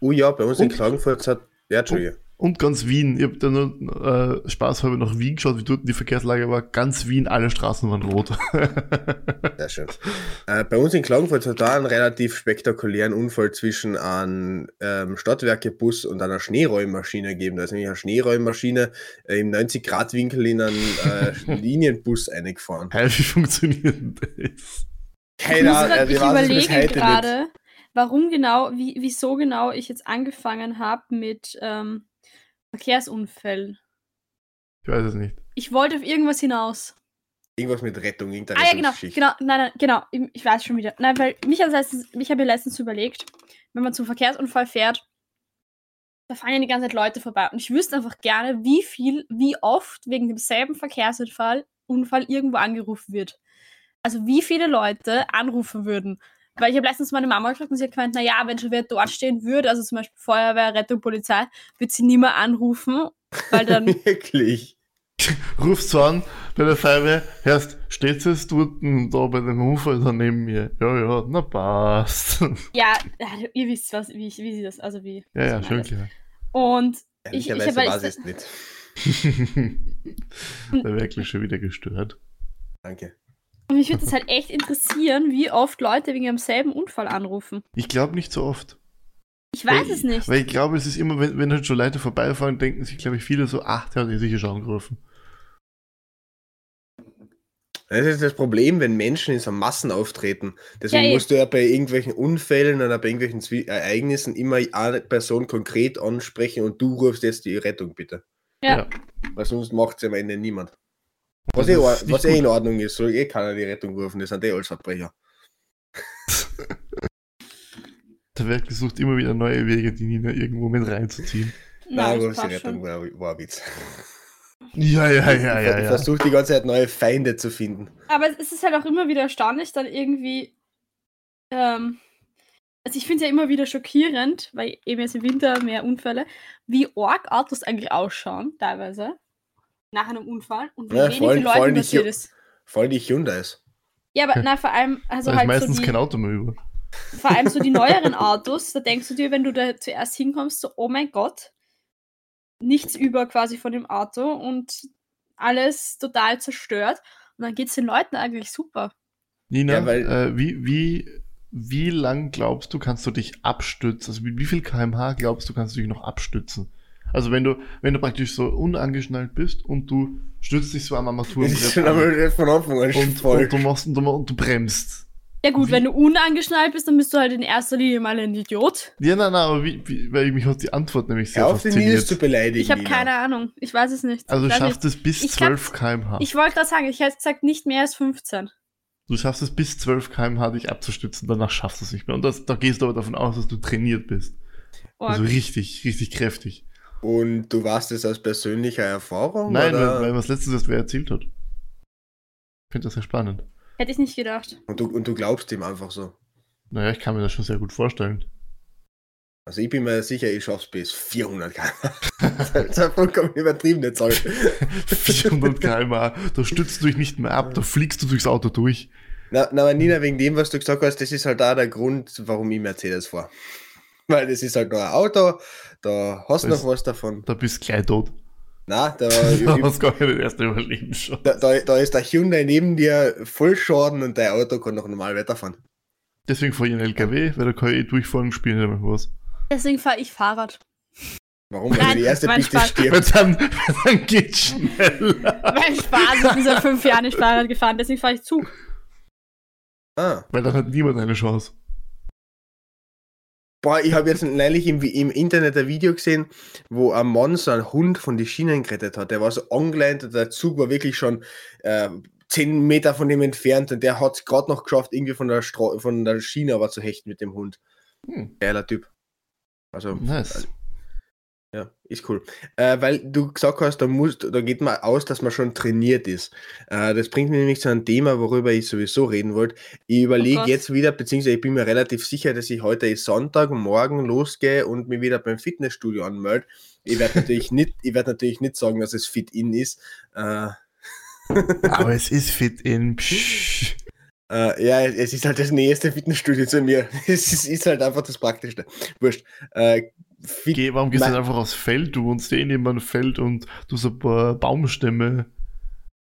Oh ja, bei uns in Und- Klagenfurt hat. Ja, Entschuldige. Und ganz Wien, ich habe da nur äh, spaßhalber nach Wien geschaut, wie dort die Verkehrslage war. Ganz Wien, alle Straßen waren rot. Sehr schön. Äh, bei uns in Klagenfurt hat da einen relativ spektakulären Unfall zwischen einem ähm, Stadtwerkebus und einer Schneeräummaschine gegeben. Da ist nämlich eine Schneeräummaschine äh, im 90-Grad-Winkel in einen äh, Linienbus eingefahren. Hey, wie funktioniert das? Keine Ahnung, ich äh, bis überlege gerade, warum genau, wie, wieso genau ich jetzt angefangen habe mit ähm, Verkehrsunfällen. Ich weiß es nicht. Ich wollte auf irgendwas hinaus. Irgendwas mit Rettung, irgendeine Ah ja, genau, genau, nein, nein, genau, ich, ich weiß schon wieder. Nein, weil mich als letztens, ich habe mir letztens überlegt, wenn man zum Verkehrsunfall fährt, da fahren ja die ganze Zeit Leute vorbei und ich wüsste einfach gerne, wie viel, wie oft wegen demselben Verkehrsunfall Unfall irgendwo angerufen wird. Also wie viele Leute anrufen würden. Weil ich habe letztens meine Mama gefragt und sie hat gemeint, naja, wenn schon wer dort stehen würde, also zum Beispiel Feuerwehr, Rettung, Polizei, wird sie nie mehr anrufen, weil dann Wirklich. Rufst du an bei der Feuerwehr, hörst, steht es dort da bei dem Unfall da neben mir? Ja, ja, na passt. Ja, ihr wisst, was, wie, ich, wie sie das, also wie. ja, ja, schön klar. Und Ich- ich Ehrlicherweise hab- weiß ich es nicht. da wäre wirklich schon wieder gestört. Danke. Und mich würde das halt echt interessieren, wie oft Leute wegen demselben Unfall anrufen. Ich glaube nicht so oft. Ich weiß weil, es nicht. Weil ich glaube, es ist immer, wenn, wenn halt schon Leute vorbeifahren, denken sich, glaube ich, viele so, ach, der hat sicher schon angerufen. Das ist das Problem, wenn Menschen in so Massen auftreten. Deswegen Ja, eh. musst du ja bei irgendwelchen Unfällen oder bei irgendwelchen Zwie Ereignissen immer eine Person konkret ansprechen und du rufst jetzt die Rettung bitte. Ja. Weil sonst macht es am Ende niemand. Was, eh, was eh in. Ordnung ist, soll eh keiner die Rettung rufen, das sind eh alles Verbrecher. Der Werk sucht immer wieder neue Wege, die Nina irgendwo mit reinzuziehen. Nein, Nein, das die Rettung war, war ein Witz. Ja, ja, ja, ich ja, ja. versuche die ganze Zeit neue Feinde zu finden. Aber es ist halt auch immer wieder erstaunlich, dann irgendwie. Ähm, also ich finde es ja immer wieder schockierend, weil eben jetzt im Winter mehr Unfälle, wie arg Autos eigentlich ausschauen, teilweise. Nach einem Unfall und wie Ja, wenig allem- die vor allem Leute die passiert ist. Vor allem die Hyundais. Ja, aber na, vor allem, also da ist halt so meistens die, kein Auto mehr über. vor allem so die neueren Autos, da denkst du dir, wenn du da zuerst hinkommst, so, oh mein Gott, nichts über quasi von dem Auto und alles total zerstört. Und dann geht es den Leuten eigentlich super. Nina, Ja, weil- äh, wie, wie, wie lang glaubst du, kannst du dich abstützen? Also mit wie viel kmh glaubst du, kannst du dich noch abstützen? Also wenn du, wenn du praktisch so unangeschnallt bist und du stützt dich so am Das ist Armaturenbrett schon an einmal von Anfang an und, und, du machst, und, du, und du bremst. Ja gut, Wie- wenn du unangeschnallt bist, dann bist du halt in erster Linie mal ein Idiot. Ja, nein, nein, aber wie, wie, weil mich hat die Antwort nämlich sehr Hör auf den Nils zu fasziniert. beleidigen. Ich habe keine Ahnung. Ich weiß es nicht. Also du schaffst es bis Ich glaub- 12 kmh. Ich wollte gerade sagen, ich hätte gesagt, nicht mehr als 15. Du schaffst es bis 12 kmh dich abzustützen, danach schaffst du es nicht mehr. Und das, da gehst du aber davon aus, dass du trainiert bist. Org. Also richtig, richtig kräftig. Und du warst es aus persönlicher Erfahrung? Nein, weil, oder? weil was letztens erst wer erzählt hat. Ich finde das sehr spannend. Hätte ich nicht gedacht. Und, du, und du glaubst ihm einfach so. Naja, ich kann mir das schon sehr gut vorstellen. Also ich bin mir sicher, ich schaff's bis 400 km. das ist vollkommen übertriebene Zahl. 400 kmh, da stützt du dich nicht mehr ab, da fliegst du durchs Auto durch. Na, na, aber Nina, wegen dem, was du gesagt hast, das ist halt da der Grund, warum ich Mercedes fahre. Weil das ist halt noch ein Auto, da hast du noch was davon. Da bist du gleich tot. Na, da, Da hast du gar nicht erst überleben schon. da, da, da ist der Hyundai neben dir voll Schaden und dein Auto kann noch normal weiterfahren. Deswegen fahre ich einen LKW, weil da kann ich eh durchfahren und spielen mehr was. Deswegen fahre ich Fahrrad. Warum? Weil Nein, du die erste. Weil stirbt. dann, weil dann geht's schneller. Mein Spaß, ich bin seit fünf Jahren nicht Fahrrad gefahren, deswegen fahre ich Zug. Ah. Weil dann hat niemand eine Chance. Boah, ich habe jetzt neulich im, im Internet ein Video gesehen, wo ein Mann so einen Hund von die Schienen gerettet hat. Der war so angeleint und der Zug war wirklich schon äh, 10 Meter von dem entfernt und der hat es gerade noch geschafft, irgendwie von der, Stra von der Schiene aber zu hechten mit dem Hund. Hm, Geiler Typ. Also, nice. Ja, ist cool. Äh, weil du gesagt hast, da, muss, da geht man aus, dass man schon trainiert ist. Äh, das bringt mich nämlich zu einem Thema, worüber ich sowieso reden wollte. Ich überlege Gott. jetzt wieder, beziehungsweise ich bin mir relativ sicher, dass ich heute ist Sonntag, morgen losgehe und mich wieder beim Fitnessstudio anmelde. Ich werde natürlich nicht, ich werde natürlich nicht sagen, dass es fit in ist. Äh, Aber es ist fit in. Psch. Äh, ja, es ist halt das nächste Fitnessstudio zu mir. Es ist, ist halt einfach das Praktischste. Wurscht. Äh, fit, Geh, warum gehst du einfach aufs Feld? Du wohnst eh neben einem Feld und du so ein paar Baumstämme.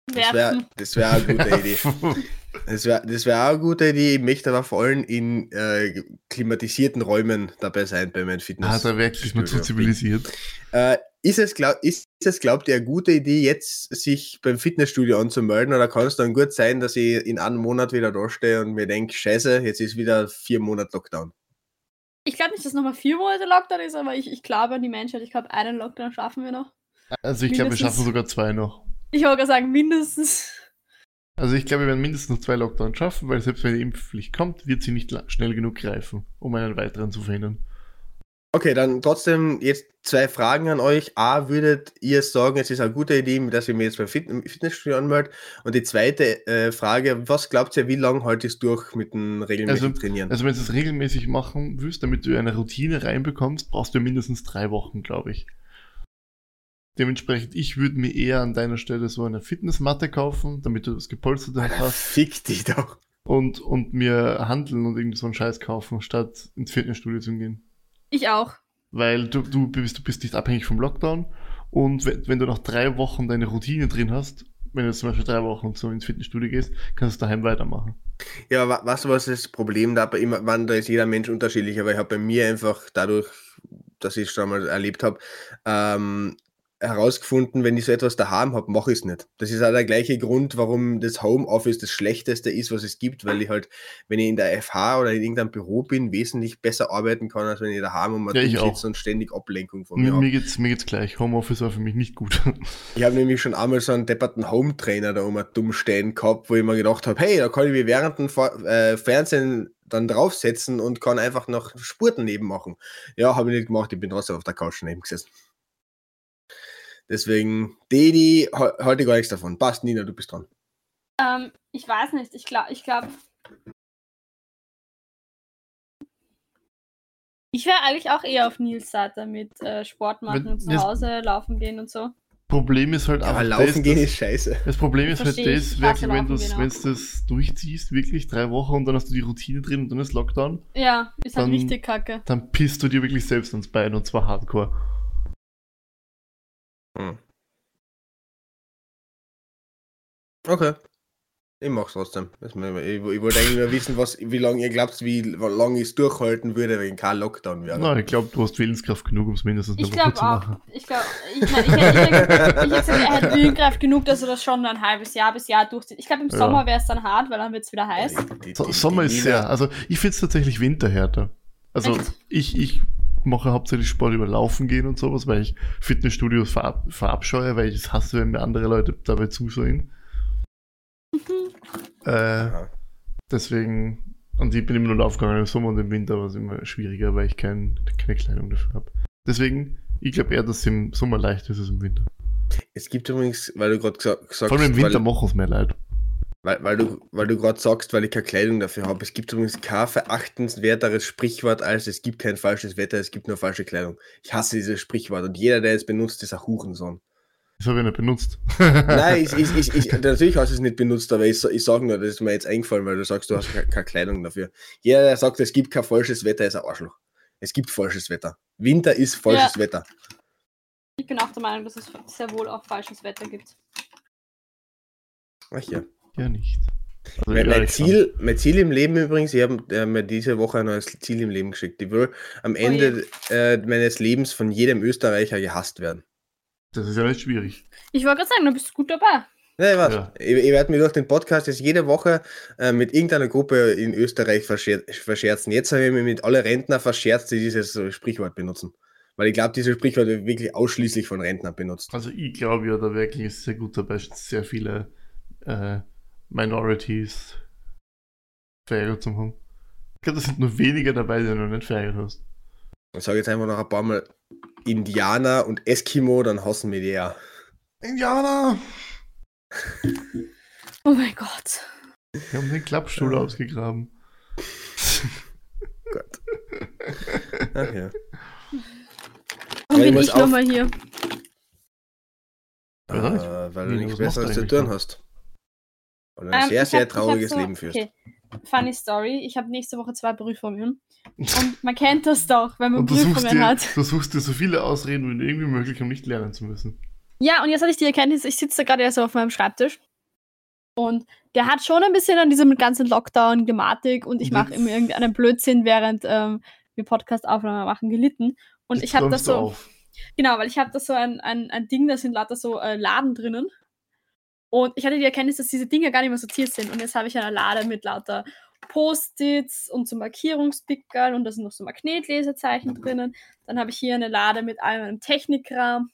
das wäre wär eine gute Idee. Das wäre das wär auch eine gute Idee. Ich möchte aber vor allem in äh, klimatisierten Räumen dabei sein bei meinem Fitness. ah, da wirkt sich mal zu Studio. zivilisiert. Äh, ist, es, glaub, ist es, glaubt ihr, eine gute Idee, jetzt sich beim Fitnessstudio anzumelden? Oder kann es dann gut sein, dass ich in einem Monat wieder da stehe und mir denke, scheiße, jetzt ist wieder vier Monate Lockdown? Ich glaube nicht, dass nochmal vier Monate Lockdown ist, aber ich, ich glaube an die Menschheit. Ich glaube, einen Lockdown schaffen wir noch. Also ich glaube, wir schaffen sogar zwei noch. Ich wollte gerade sagen, mindestens. Also ich glaube, wir werden mindestens noch zwei Lockdowns schaffen, weil selbst wenn die Impfpflicht kommt, wird sie nicht schnell genug greifen, um einen weiteren zu verhindern. Okay, dann trotzdem jetzt zwei Fragen an euch. A, würdet ihr sagen, es ist eine gute Idee, dass ihr mir jetzt beim Fit Fitnessstudio anmeldet? Und die zweite äh, Frage, was glaubt ihr, wie lange haltest es durch mit dem regelmäßigen Also- Trainieren? Also wenn du es regelmäßig machen willst, damit du eine Routine reinbekommst, brauchst du mindestens drei Wochen, glaube ich. Dementsprechend, ich würde mir eher an deiner Stelle so eine Fitnessmatte kaufen, damit du das Gepolsterte hast Fick dich doch. und, und mir handeln und irgendwie so einen Scheiß kaufen, statt ins Fitnessstudio zu gehen. Ich auch. Weil du, du, bist, du bist nicht abhängig vom Lockdown und wenn, wenn du nach drei Wochen deine Routine drin hast, wenn du zum Beispiel drei Wochen so ins Fitnessstudio gehst, kannst du daheim weitermachen. Ja, was das Problem dabei immer, man, da ist jeder Mensch unterschiedlich, aber ich habe bei mir einfach dadurch, dass ich es schon mal erlebt habe, ähm, herausgefunden, wenn ich so etwas daheim habe, mache ich es nicht. Das ist auch der gleiche Grund, warum das Homeoffice das Schlechteste ist, was es gibt, weil ich halt, wenn ich in der FH oder in irgendeinem Büro bin, wesentlich besser arbeiten kann, als wenn ich daheim und ich ja, sitze und ständig Ablenkung von mir Mir, habe. mir, geht's, mir geht's gleich. Homeoffice war für mich nicht gut. Ich habe nämlich schon einmal so einen depperten Home-Trainer da oben dumm stehen gehabt, wo ich mir gedacht habe, hey, da kann ich mir während dem äh, Fernsehen dann draufsetzen und kann einfach noch Spurt daneben machen. Ja, habe ich nicht gemacht, ich bin trotzdem auf der Couch daneben gesessen. Deswegen, Dedi, halte gar nichts davon. Passt, Nina, du bist dran. Ähm, ich weiß nicht. Ich glaube, ich glaube. Ich wäre eigentlich auch eher auf Nils Seite mit äh, Sport machen Wenn- und zu Hause laufen gehen und so. Problem ist halt Aber einfach laufen das, gehen ist scheiße. Das Problem ist halt Versteh ich. das, Ich wirklich, wenn du wenn das durchziehst, wirklich drei Wochen und dann hast du die Routine drin und dann ist Lockdown, Ja, ist halt Dann- richtig kacke. dann pisst du dir wirklich selbst ans Bein und zwar hardcore. Hm. Okay. Ich mach's trotzdem. Ich, ich wollte eigentlich nur wissen, was, wie lange ihr glaubt, wie lange ich es durchhalten würde, wenn kein Lockdown wäre. Na, ich glaube, du hast Willenskraft genug, um es mindestens eine Ich Woche glaube zu auch. machen. Ich glaube, ich, mein, ich, hätte gesagt, er hat Willenskraft genug, dass er das schon ein halbes Jahr bis Jahr durchzieht. Ich glaube, im Ja. Sommer wäre es dann hart, weil dann wird es wieder heiß. So, Sommer ist sehr, also ich finde es tatsächlich Winter härter. Also Echt? ich, ich mache hauptsächlich Sport über Laufen gehen und sowas, weil ich Fitnessstudios verab, verabscheue, weil ich es hasse, wenn mir andere Leute dabei zusehen. Äh, Aha. deswegen, und ich bin immer nur aufgegangen im Sommer und im Winter war es immer schwieriger, weil ich kein, keine Kleidung dafür habe. Deswegen, ich glaube eher, dass es im Sommer leichter ist als im Winter. Es gibt übrigens, weil du gerade gesagt sagst, Vor allem im Winter machen es mir leid. Weil, weil du, weil du gerade sagst, weil ich keine Kleidung dafür habe. Es gibt übrigens kein verachtenswerteres Sprichwort als es gibt kein falsches Wetter, es gibt nur falsche Kleidung. Ich hasse dieses Sprichwort und jeder, der es benutzt, ist ein Hurensohn. Das habe ich nicht benutzt. Nein, ich, ich, ich, ich, natürlich hast du es nicht benutzt, aber ich, ich sage nur, das ist mir jetzt eingefallen, weil du sagst, du hast keine, keine Kleidung dafür. Jeder, der sagt, es gibt kein falsches Wetter, ist ein Arschloch. Es gibt falsches Wetter. Winter ist falsches Wetter. Ich bin auch der Meinung, dass es sehr wohl auch falsches Wetter gibt. Ach ja. Ja, nicht. Also, Mein, ja, mein. Ziel, mein Ziel im Leben übrigens, ich habe äh, mir diese Woche ein neues Ziel im Leben geschickt. Ich will am Ende äh, meines Lebens von jedem Österreicher gehasst werden. Das ist ja nicht schwierig. Ich wollte gerade sagen, du bist gut dabei. Ja, warte. Ja. Ich, ich werde mir durch den Podcast jetzt jede Woche äh, mit irgendeiner Gruppe in Österreich verscher verscherzen. Jetzt habe ich mich mit alle Rentner verscherzt, die dieses äh, Sprichwort benutzen. Weil ich glaube, dieses Sprichwort wird wirklich ausschließlich von Rentnern benutzt. Also ich glaube ja, da wirklich ist sehr gut dabei, sehr viele äh, Minorities verärgert zu haben. Ich glaube, da sind nur wenige dabei, die du noch nicht verärgert hast. Ich sage jetzt einfach noch ein paar Mal Indianer und Eskimo, dann hassen wir die ja. Indianer! Oh mein Gott. Wir haben den Klappstuhl Ja. ausgegraben. Gott. Ach ja. Ich bin muss ich auf- nochmal hier. Äh, weil du nichts Besseres zu tun noch? hast. Und ein Ähm, sehr, ich sehr hab- ich trauriges so- Leben führst. Okay. Funny Story. Ich habe nächste Woche zwei Prüfungen. Und man kennt das doch, wenn man Und Prüfungen dir, hat. du suchst dir so viele Ausreden wie irgendwie möglich, um nicht lernen zu müssen. Ja, und jetzt hatte ich die Erkenntnis, ich sitze da gerade erst auf meinem Schreibtisch. Und der hat schon ein bisschen an diesem ganzen Lockdown-Thematik und ich mache immer irgendeinen Blödsinn, während ähm, wir Podcast-Aufnahmen machen, gelitten. Und Jetzt ich habe das so. auf. Genau, weil ich habe da so ein, ein, ein Ding, da sind lauter so äh, Laden drinnen. Und ich hatte die Erkenntnis, dass diese Dinge gar nicht mehr sortiert sind. Und jetzt habe ich eine Lade mit lauter Post-its und so Markierungspickerl und da sind noch so Magnetlesezeichen drinnen. Dann habe ich hier eine Lade mit all meinem Technikkram.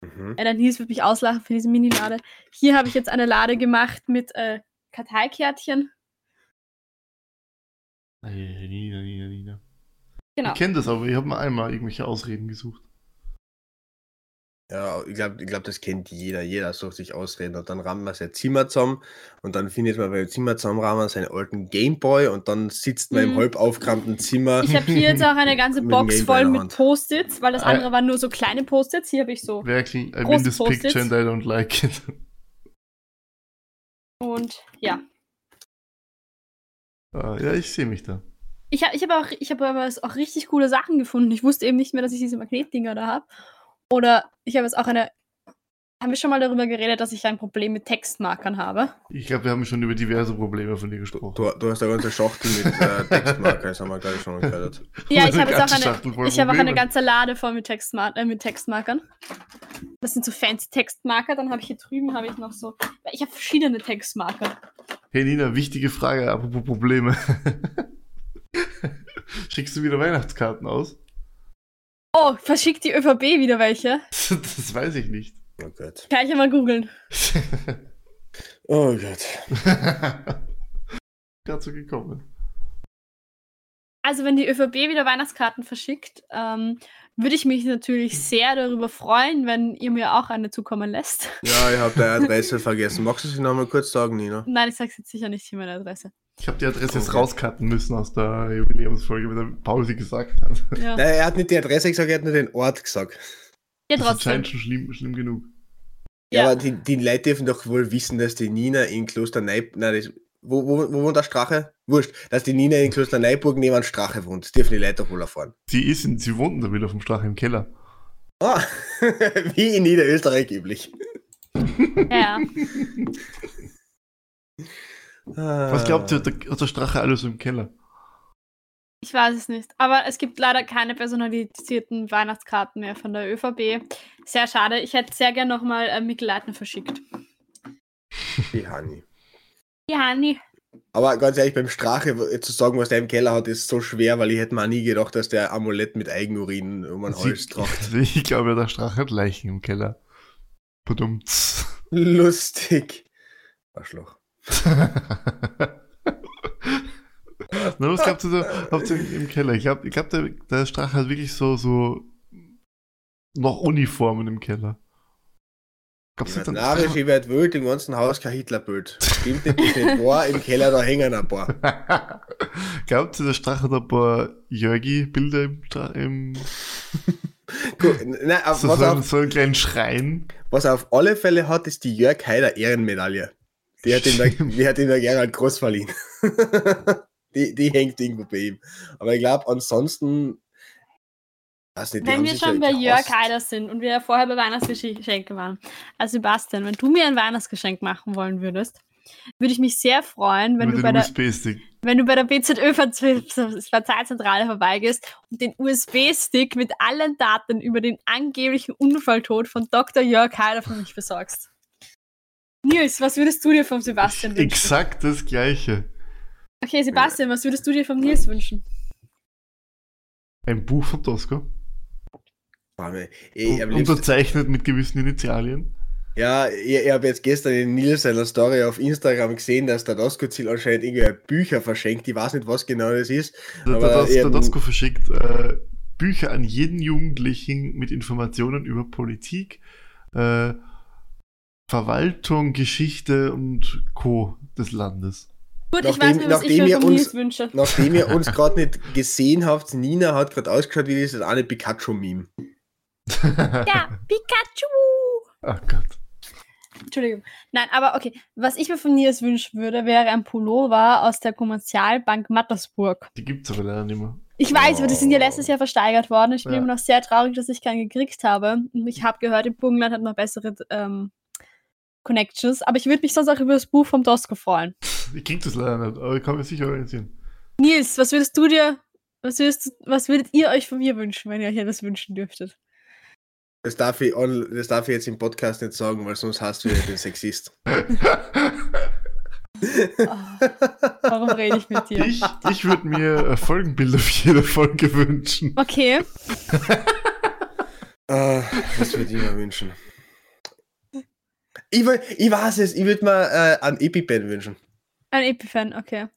Mhm. Äh, der Nils wird mich auslachen für diese Mini-Lade. Hier habe ich jetzt eine Lade gemacht mit äh, Karteikärtchen. Genau. Ich kenne das, aber ich habe mir einmal irgendwelche Ausreden gesucht. Ja, ich glaube, ich glaub, das kennt jeder. Jeder sucht sich Ausreden und dann rammt man sein Zimmer zusammen und dann findet man beim Zimmer zusammenrahmen seinen alten Gameboy und dann sitzt man Mhm. im halb aufgeräumten Zimmer. Ich habe hier jetzt auch eine ganze Box voll mit. Post-its, weil das Äh. andere waren nur so kleine Post-its. Hier habe ich so. Wirklich, I mean this picture and I don't like it. Und ja. Ah, ja, ich sehe mich da. Ich habe ich hab auch, ich hab aber auch richtig coole Sachen gefunden. Ich wusste eben nicht mehr, dass ich diese Magnetdinger da habe. Oder ich habe jetzt auch eine haben wir schon mal darüber geredet, dass ich ein Problem mit Textmarkern habe? Ich glaube, wir haben schon über diverse Probleme von dir gesprochen. Du, du hast eine ganze Schachtel mit äh, Textmarker, das haben wir gerade schon gehört. Ja, ich habe jetzt auch eine, ich habe auch eine ganze Lade voll mit, Textmar äh, mit Textmarkern. Das sind so fancy Textmarker. Dann habe ich hier drüben habe ich noch so. Ich habe verschiedene Textmarker. Hey Nina, wichtige Frage, apropos Probleme. Schickst du wieder Weihnachtskarten aus? Oh, verschickt die ÖVP wieder welche? Das weiß ich nicht. Oh Gott. Kann ich ja mal googeln. Oh Gott. So gekommen. Also, wenn die ÖVP wieder Weihnachtskarten verschickt, ähm, würde ich mich natürlich sehr darüber freuen, wenn ihr mir auch eine zukommen lässt. Ja, ich habe deine Adresse vergessen. Magst du sie nochmal kurz sagen, Nina? Nein, ich sage jetzt sicher nicht hier meine Adresse. Ich habe die Adresse jetzt Okay. rauscutten müssen aus der Jubiläumsfolge, weil der Paul sie gesagt hat. Ja, Nein, er hat nicht die Adresse gesagt, er hat nur den Ort gesagt. ja Das anscheinend schon schlimm, schlimm genug. Ja, Ja. aber die, die Leute dürfen doch wohl wissen, dass die Nina in Klosterneuburg. Nein, das, wo, wo, wo wohnt der Strache? Wurscht. Dass die Nina in Klosterneuburg neben einem Strache wohnt. Das dürfen die Leute doch wohl erfahren. Sie ist in, sie wohnt da wieder vom Strache im Keller. Ah, wie in Niederösterreich üblich. Ja, Was glaubt ihr, hat der, Strache alles im Keller? ich weiß es nicht. Aber es gibt leider keine personalisierten Weihnachtskarten mehr von der ÖVP. Sehr schade. Ich hätte sehr gern nochmal äh, Mikl-Leitner verschickt. Die Hani. Ja, Hanni. Aber ganz ehrlich, beim Strache zu sagen, was der im Keller hat, ist so schwer, weil ich hätte mir auch nie gedacht, dass der Amulett mit Eigenurin um Hals Sie, tracht. ich glaube, der Strache hat Leichen im Keller. Badumts. Lustig. Arschloch. Na, was glaubt ihr da habt ihr im Keller? Ich glaube, ich glaub, der, der Strache hat wirklich so, so noch Uniformen im Keller. Ich werd dann? narrisch, ich werd wild, im ganzen Haus kein Hitlerbild. Stimmt nicht, nicht wahr, im Keller da hängen ein paar. Glaubt ihr, der Strache hat ein paar Jörgi-Bilder im, im Gut, nein, auf, so, was, so, auf, so einen kleinen Schrein? was er auf alle Fälle hat, ist die Jörg Haider Ehrenmedaille. Die hat ihm der, die hat ihm der Gerald Groß verliehen. die, die hängt irgendwo bei ihm. Aber ich glaube, ansonsten. Nicht, die Wenn wir schon ja bei Jörg. Heider sind und wir ja vorher bei Weihnachtsgeschenke waren. Also Sebastian, wenn du mir ein Weihnachtsgeschenk machen wollen würdest, würde ich mich sehr freuen, wenn du, bei der, wenn du bei der BZÖ-Verzahlzentrale vorbeigehst und den USB-Stick mit allen Daten über den angeblichen Unfalltod von Dr. Jörg Heider für mich besorgst. Nils, was würdest du dir vom Sebastian wünschen? Exakt das gleiche. Okay, Sebastian, was würdest du dir vom Nils wünschen? Ein Buch von liebsten, Unterzeichnet mit gewissen Initialien. ja, ich, ich habe jetzt gestern in Nils seiner Story auf Instagram gesehen, dass der Doskozil anscheinend irgendwie Bücher verschenkt. Ich weiß nicht, was genau das ist. Der, Aber der, der Dosko verschickt äh, Bücher an jeden Jugendlichen mit Informationen über Politik, äh, Verwaltung, Geschichte und Co. des Landes. Gut, ich Nachdem- weiß mir, was ich nachdem mir uns- Nils wünsche. Nachdem ihr uns gerade nicht gesehen habt, Nina hat gerade ausgeschaut wie dieses eine Pikachu-Meme. Ja, Pikachu! Ach Gott. Entschuldigung. Nein, aber okay. Was ich mir von Nils wünschen würde, wäre ein Pullover aus der Kommerzialbank Mattersburg. Die gibt's aber leider nicht mehr. Ich weiß, aber die sind ja Oh. letztes Jahr versteigert worden. Ich bin Ja. immer noch sehr traurig, dass ich keinen gekriegt habe. Und ich habe gehört, im Burgenland hat noch bessere ähm, Connections. Aber ich würde mich sonst auch über das Buch vom Dosko freuen. Ich krieg das leider nicht, aber ich kann mir sicher organisieren. Nils, was würdest du dir, was, würdest, was würdet ihr euch von mir wünschen, wenn ihr euch etwas wünschen dürftet? Das darf, ich on, das darf ich jetzt im Podcast nicht sagen, weil sonst hast du wieder den Sexist. Oh, warum rede ich mit dir? ich ich würde mir äh, Folgenbilder für jede Folge wünschen. Okay. Ah, was würde ich mir wünschen? Ich, will, ich weiß es, ich würde mir äh, einen EpiPen wünschen. Ein Epipen, okay.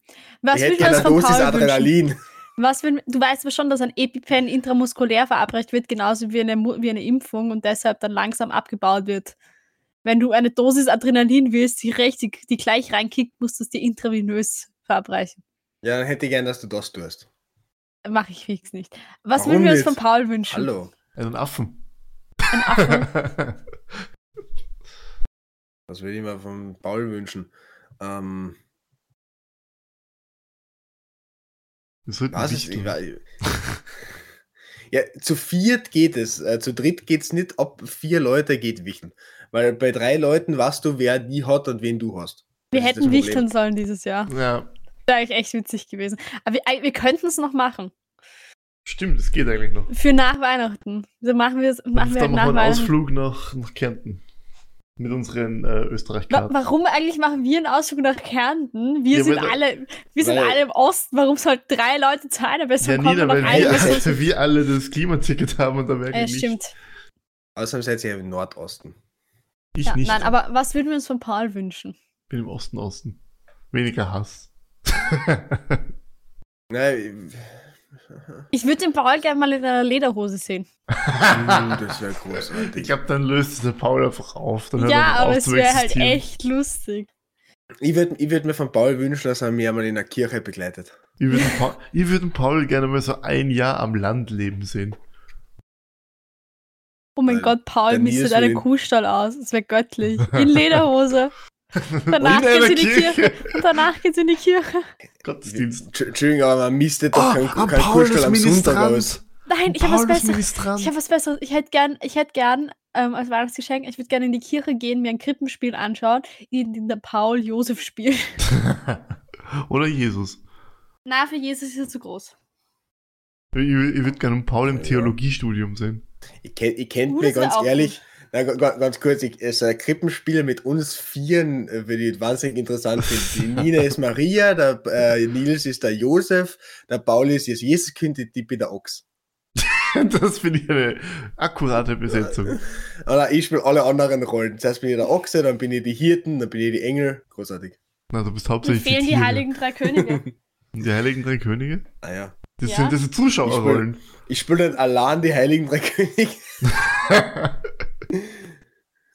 Was ich hätte würden wir gerne uns eine von Dosis Paul wünschen? Adrenalin. Was wenn, du weißt aber schon, dass ein EpiPen intramuskulär verabreicht wird, genauso wie eine, wie eine Impfung und deshalb dann langsam abgebaut wird. Wenn du eine Dosis Adrenalin willst, die richtig, die gleich reinkickt, musst du es dir intravenös verabreichen. Ja, dann hätte ich gern, dass du das tust. Mache ich fix nicht. Was Warum würden wir uns von Paul wünschen? Hallo. Einen Affen. Ein Affe. Was würde ich mir von Paul wünschen? Ähm, Das wird was ist, ich, Ja, zu viert geht es. Äh, zu dritt geht es nicht. Ab vier Leute geht Wichteln. Weil bei drei Leuten weißt du, wer die hat und wen du hast. Wir Das das hätten wichteln sollen dieses Jahr. Ja, Wäre eigentlich echt witzig gewesen. Aber wir, wir könnten es noch machen. stimmt, das geht eigentlich noch. Für nach Weihnachten. So machen wir es machen wir halt dann nach noch einen Weihnachten. Ausflug nach, nach Kärnten. Mit unseren äh, Wa Österreich-Karten. warum eigentlich machen wir einen Ausflug nach Kärnten? Wir Ja, sind weil- alle, wir sind alle im Osten. Warum sollten drei Leute zu einer Person Ja, kommen Nina, und weil wir, also wir alle das Klimaticket haben und da wäre Ja, ich nicht. stimmt. Außerdem seid ihr ja im Nordosten. Ich Ja, nicht. nein, aber was würden wir uns von Paul wünschen? bin im Osten Osten. Weniger Hass. Nein, Ich würde den Paul gerne mal in einer Lederhose sehen. das wäre großartig. ich glaube, dann löst es der Paul einfach auf. Dann hört Ja, er auf aber es wäre halt echt lustig. Ich würde ich würd mir von Paul wünschen, dass er mich einmal in der Kirche begleitet. Ich würde den, Paul- ich würd Paul gerne mal so ein Jahr am Land leben sehen. Oh mein Weil Gott, Paul der mistet Nils einen will ihn- Kuhstall aus. Das wäre göttlich. In Lederhose. Danach einer geht's in die Kirche. Und danach geht's in die Kirche. Gottesdienst. Entsch- Entschuldigung, aber man mistet doch keinen ah, kein Paul Kursstall am Sonntag aus. Nein, ich habe was Besseres. Ich habe was Besseres. Ich hätte gern, ich hätte gern ähm, als Weihnachtsgeschenk, ich würde gerne in die Kirche gehen, mir ein Krippenspiel anschauen, in dem der Paul Josef spielt. Oder Jesus. Na, für Jesus ist er zu groß. Ich, ich würde gerne einen Paul im Ja. Theologiestudium sehen. Ich, ich kennt Uh, mir ganz ehrlich, na, ga- ganz kurz, ich, so ein Krippenspiel mit uns Vieren äh, würde ich wahnsinnig interessant finden. Die Nina ist Maria, der äh, Nils ist der Josef, der Paul ist das Jesuskind, die Tippi der Ochs. Das finde ich eine akkurate Besetzung. Oder ich spiele alle anderen Rollen. Zuerst bin ich der Ochse, dann bin ich die Hirten, dann bin ich die Engel. Großartig. Na, du bist Mir hauptsächlich fehlen die Tiere. heiligen drei Könige. Die heiligen drei Könige? Ah ja. Das Ja. sind das sind Zuschauerrollen. Ich spiele dann allein die heiligen drei Könige.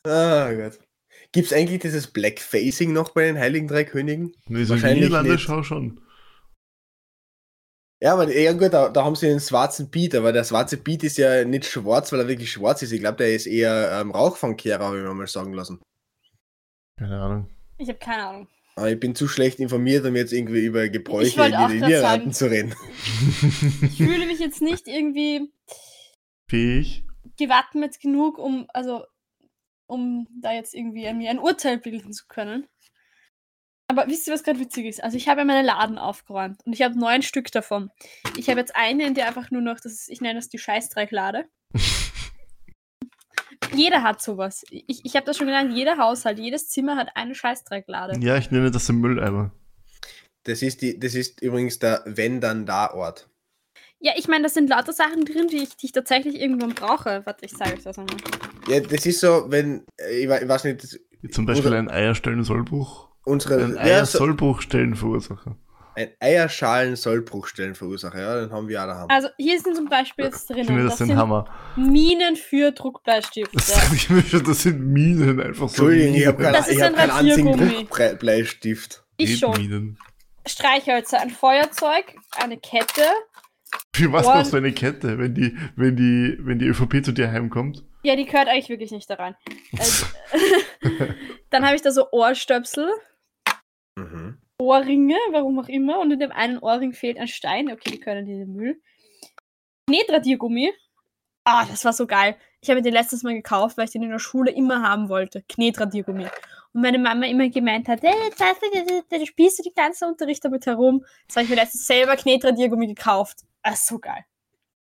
Ah Gott. Gibt es eigentlich dieses Blackfacing noch bei den heiligen drei Königen? nee, so Wahrscheinlich Niederlande nicht. schau schon. Ja, aber ja gut, da, da haben sie den schwarzen Beat, aber der schwarze Beat ist ja nicht schwarz, weil er wirklich schwarz ist. Ich glaube, der ist eher ähm, Rauchfangkehrer, habe ich mir mal sagen lassen. Keine Ahnung. Ich habe keine Ahnung. Aber ich bin zu schlecht informiert, um jetzt irgendwie über Gebräuche in den Niederlanden zu reden. Ich fühle mich jetzt nicht irgendwie Fähig. gewappnet genug, um, also, um da jetzt irgendwie mir ein Urteil bilden zu können. Aber wisst ihr, was gerade witzig ist? Also ich habe ja meine Laden aufgeräumt und ich habe neun Stück davon. Ich habe jetzt eine, in der einfach nur noch, das ist, ich nenne das die Scheißdrecklade. Jeder hat sowas. Ich, ich habe das schon genannt, jeder Haushalt, jedes Zimmer hat eine Scheißdrecklade. Ja, ich nenne das den Mülleimer. Das ist, die, das ist übrigens der Wenn-dann-da-Ort. Ja, ich meine, da sind lauter Sachen drin, die ich, die ich tatsächlich irgendwann brauche. Warte, ich zeige euch das einmal. Ja, das ist so, wenn, äh, ich, we- ich weiß nicht, zum Beispiel Oder- ein Eierstellen-Sollbruch. unsere, Ein Eiersollbruchstellenverursacher. ein Eierschalen-Sollbruchstellen verursachen, ja, dann haben wir auch daheim. Also hier sind zum Beispiel jetzt finde drinnen. das Das sind Hammer. Minen für Druckbleistifte. Das sag ich mir schon, das sind Minen einfach so. Entschuldigung, ich habe keinen, hab ein keinen einzigen. Druckbleistift. Ich schon. Minen. Streichhölzer, ein Feuerzeug, eine Kette. Für was brauchst du eine Kette, wenn die, wenn die, wenn die ÖVP zu dir heimkommt? Ja, die gehört eigentlich wirklich nicht da rein. Also, dann habe ich da so Ohrstöpsel, Mhm. Ohrringe, warum auch immer. Und in dem einen Ohrring fehlt ein Stein. Okay, die können in den Müll. Knetradiergummi. Ah, das war so geil. Ich habe den letztes Mal gekauft, weil ich den in der Schule immer haben wollte. Knetradiergummi. Und meine Mama immer gemeint hat, hey, jetzt hast du, spielst du den ganzen Unterricht damit herum. Jetzt habe ich mir letztens selber Knetradiergummi gekauft. Ah, so geil.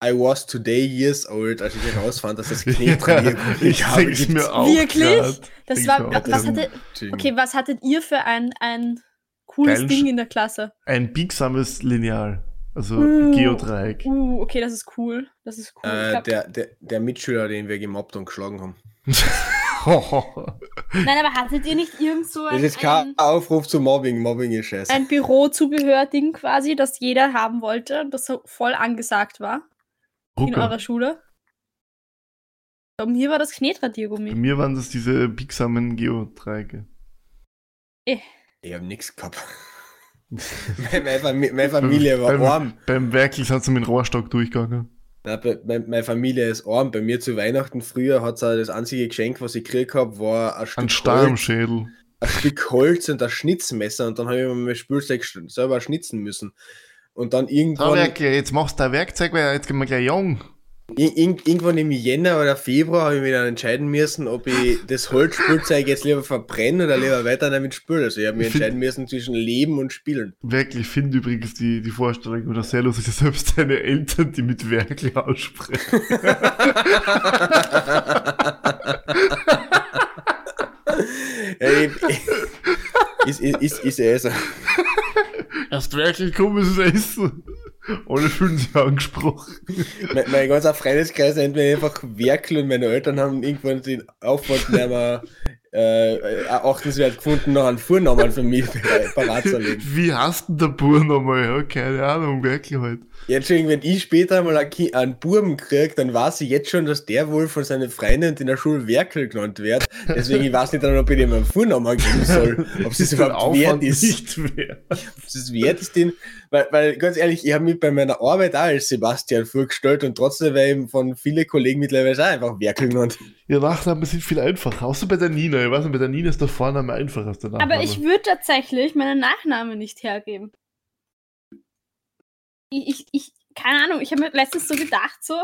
I was today years old, als ich herausfand, dass das Ja, Knetradiergummi ich denk's mir auch. Wirklich? Das Denk's war, was grad. hatte, okay, was hattet ihr für ein, ein cooles Geilen Ding in der Klasse? Ein biegsames Lineal. Also Uh. Geodreieck. Uh, okay, das ist cool. Das ist cool. Ich Äh, glaub- der, der, der Mitschüler, den wir gemobbt und geschlagen haben. Nein, aber hattet ihr nicht irgend so Das ein, ist jetzt kein ein, Aufruf zu Mobbing. Mobbing ist scheiße. ein Bürozubehör-Ding quasi, das jeder haben wollte, das so voll angesagt war in Rucker. eurer Schule? Bei mir war das Bei Knetradiergummi. mir waren das diese biegsamen Geodreiecke. Eh. Ich hab nix gehabt. meine, meine, Fami- meine Familie war beim, arm. Beim Werkel sind sie mit dem Rohrstock durchgegangen. Na, meine, Familie ist arm. Bei mir zu Weihnachten früher hat das einzige Geschenk, was ich gekriegt habe, war ein Stück, Ein im Holz, Schädel. ein Stück Holz und ein Schnitzmesser. Und dann habe ich mir mein Spielzeug sch- selber schnitzen müssen. Und dann irgendwann. Jetzt machst du ein Werkzeug, weil jetzt gehen wir gleich jung. Ir ir irgendwann im Jänner oder Februar habe ich mich dann entscheiden müssen, ob ich das Holzspielzeug jetzt lieber verbrenne oder lieber weiter damit spiele. Also ich habe mich entscheiden müssen zwischen Leben und Spielen. Wirklich, ich finde übrigens die, die Vorstellung oder sehr lustig, dass selbst deine Eltern die mit Werkel aussprechen. Ja, ich, ist, ist, ist, ist so. Erst Werkel kommen es essen. Alle fühlen sich angesprochen. Mein, mein ganzer Freundeskreis nennt mich einfach Werkel und meine Eltern haben irgendwann den Aufwand nicht mehr äh, achtenswert gefunden, noch einen Vornamen für mich parat zu legen. Wie heißt denn der Bur nochmal? Ja, keine Ahnung, Werkel halt. Ja, Entschuldigung, wenn ich später mal einen, Buben kriege, dann weiß ich jetzt schon, dass der wohl von seinen Freunden in der Schule Werkel genannt wird. Deswegen, ich weiß nicht, dann, ob ich dem einen Vornamen geben soll. Ob es überhaupt wert ist. nicht wert. Ob es das wert ist, den, weil, weil ganz ehrlich, ich habe mich bei meiner Arbeit auch als Sebastian vorgestellt und trotzdem werde ich von vielen Kollegen mittlerweile auch einfach Werkel genannt. Ja, Nachnamen sind viel einfacher. Außer bei der Nina. Ich weiß nicht, bei der Nina ist der Vorname einfacher als der Nachname. Aber ich würde tatsächlich meinen Nachnamen nicht hergeben. Ich, ich, ich keine Ahnung, ich habe mir letztens so gedacht, so,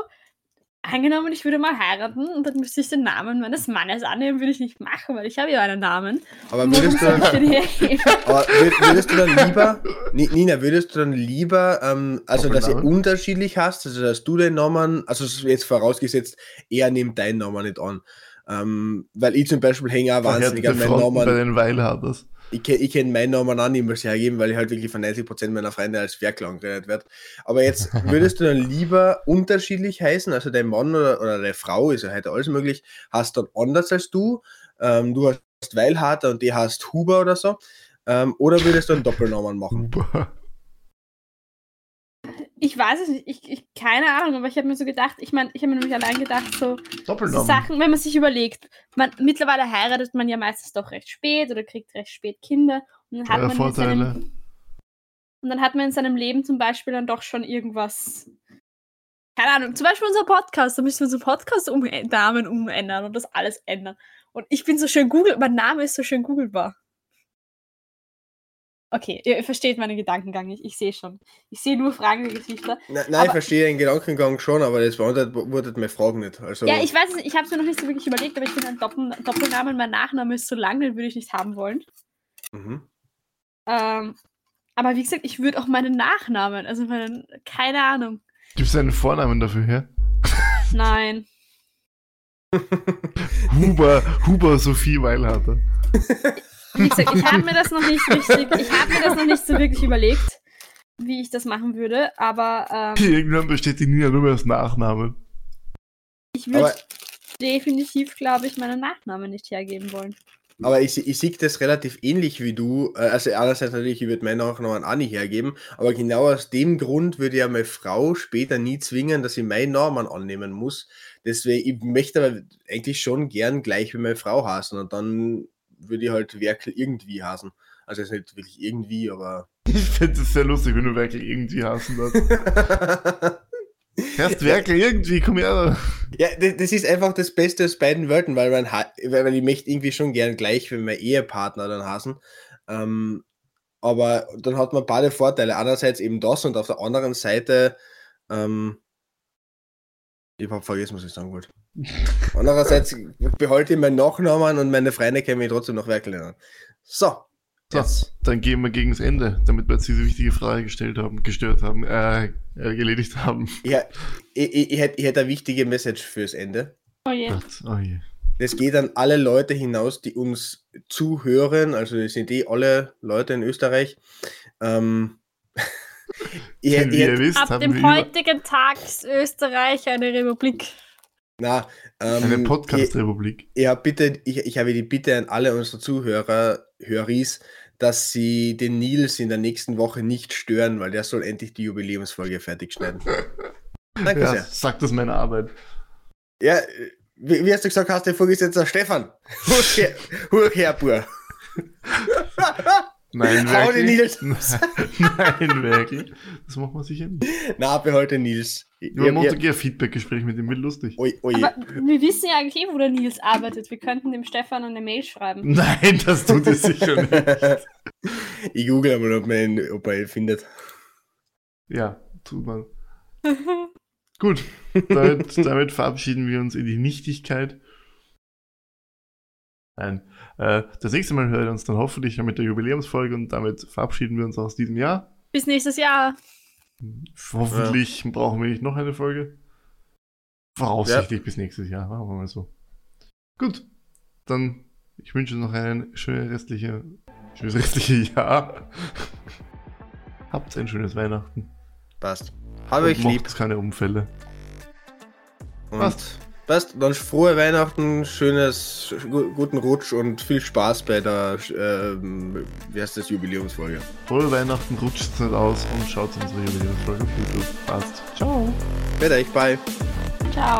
angenommen, ich würde mal heiraten und dann müsste ich den Namen meines Mannes annehmen, würde ich nicht machen, weil ich habe ja einen Namen. Aber würdest du dann, aber würd- würdest du dann lieber, Ni- Nina, würdest du dann lieber, ähm, also dass ihr unterschiedlich hast, also dass du den Namen, also jetzt vorausgesetzt, er nimmt deinen Namen nicht an. Ähm, weil ich zum Beispiel hänge auch wahnsinnig an meinen Fronten bei Namen. den Weilharders. Ich, ich kenne meinen Namen auch niemals hergeben, weil ich halt wirklich von 90% meiner Freunde als Werkel angeredet werde. Aber jetzt würdest du dann lieber unterschiedlich heißen, also dein Mann oder, oder deine Frau, ist ja heute alles möglich, hast dann anders als du. Ähm, du hast Weilharter und die heißt Huber oder so. Ähm, oder würdest du einen Doppelnamen machen? Ich weiß es nicht, ich, ich keine Ahnung, aber ich habe mir so gedacht, ich meine, ich habe mir nämlich allein gedacht, so, so. Sachen, wenn man sich überlegt, man, mittlerweile heiratet man ja meistens doch recht spät oder kriegt recht spät Kinder und dann hat Teuer man in Vorteile. seinem, und dann hat man in seinem Leben zum Beispiel dann doch schon irgendwas, keine Ahnung, zum Beispiel unser Podcast, da müssen wir unseren Podcast um, Namen umändern und das alles ändern. Und ich bin so schön Google, mein Name ist so schön googelbar. Okay, ihr versteht meinen Gedankengang nicht, ich sehe schon. Ich sehe nur fragende Gesichter. Na, nein, ich Aber- verstehe den Gedankengang schon, aber das beantwortet meine Frage nicht. Also, Ja, ich weiß es nicht, ich habe es mir noch nicht so wirklich überlegt, aber ich finde einen Doppel Doppelnamen, mein Nachname ist so lang, den würde ich nicht haben wollen. mhm. Ähm, aber wie gesagt, ich würde auch meinen Nachnamen, also meinen, keine Ahnung. Gibst du einen Vornamen dafür her? Nein. Huber, Huber Sophie Weilharter. Wie gesagt, ich habe mir das noch nicht richtig, ich habe mir das noch nicht so wirklich überlegt, wie ich das machen würde, aber ähm, Irgendwann besteht die Nina nur mehr aus Nachnamen. ich würde definitiv, glaube ich, meinen Nachnamen nicht hergeben wollen. aber ich, ich sehe das relativ ähnlich wie du. Äh, Also einerseits natürlich, ich würde meinen Nachnamen auch nicht hergeben, aber genau aus dem Grund würde ja meine Frau später nie zwingen, dass ich meinen Namen annehmen muss. Deswegen, ich möchte aber eigentlich schon gern gleich wie meine Frau heißen und dann würde ich halt Werkel irgendwie heißen. Also jetzt nicht wirklich irgendwie, aber Ich fände es sehr lustig, wenn du Werkel irgendwie hassen darfst. Erst Werkel irgendwie, komm her. Ja, das, ist einfach das Beste aus beiden Welten, weil man ha- weil ich möchte irgendwie schon gern gleich wie mein Ehepartner dann hassen. Ähm, aber dann hat man beide Vorteile. Einerseits eben das und auf der anderen Seite, ähm, ich habe vergessen, was ich sagen wollte. Andererseits behalte ich meinen Nachnamen und meine Freunde können mich trotzdem noch Werkel nennen. So, So, jetzt. dann gehen wir gegen das Ende, damit wir jetzt diese wichtige Frage gestellt haben, gestört haben, äh, äh erledigt haben. Ja, ich, ich, ich, hätte, ich hätte eine wichtige Message fürs Ende. Oh je. Gott, oh je. Das geht an alle Leute hinaus, die uns zuhören. Also das sind eh alle Leute in Österreich. Ähm, ihr hätte- wisst, Ab dem über heutigen Tag ist Österreich eine Republik. na, ähm, eine Podcast-Republik. hab bitte, ich, ich habe die Bitte an alle unsere Zuhörer, Höris, dass sie den Nils in der nächsten Woche nicht stören, weil der soll endlich die Jubiläumsfolge fertig schneiden. Danke Ja, sehr. sagt das meine Arbeit. Ja, wie, wie hast du gesagt, hast du Vorgesetzter Stefan? Huch her, huch her, Bur. Nein, Hau den wirklich. Nils. Nein, wirklich. Das machen wir sicher nicht. Na, behalte Nils. Ich- Über ich- Montag ein Feedback-Gespräch mit ihm, wird lustig. Oi, oi. Aber wir wissen ja eigentlich eh, wo der Nils arbeitet. Wir könnten dem Stefan eine Mail schreiben. Nein, das tut es sicher nicht. ich google mal, ob man ihn, ob er ihn findet. Ja, tut man. Gut, damit, damit verabschieden wir uns in die Nichtigkeit. Nein. Äh, das nächste Mal hören wir uns dann hoffentlich mit der Jubiläumsfolge und damit verabschieden wir uns aus diesem Jahr. Bis nächstes Jahr. Hoffentlich ja. brauchen wir nicht noch eine Folge. Voraussichtlich ja. bis nächstes Jahr, machen wir mal so. Gut, dann ich wünsche noch ein schönes restliche, schönes restliche Jahr. Habt ein schönes Weihnachten. Passt. Habe ich lieb. keine Unfälle. Und Passt. Passt. Dann frohe Weihnachten, schönes, guten Rutsch und viel Spaß bei der, äh, wie heißt das, Jubiläumsfolge. Frohe Weihnachten, rutscht es nicht aus und schaut unsere Jubiläumsfolge auf YouTube. Passt. Ciao. Bitte, ich bye. Ciao.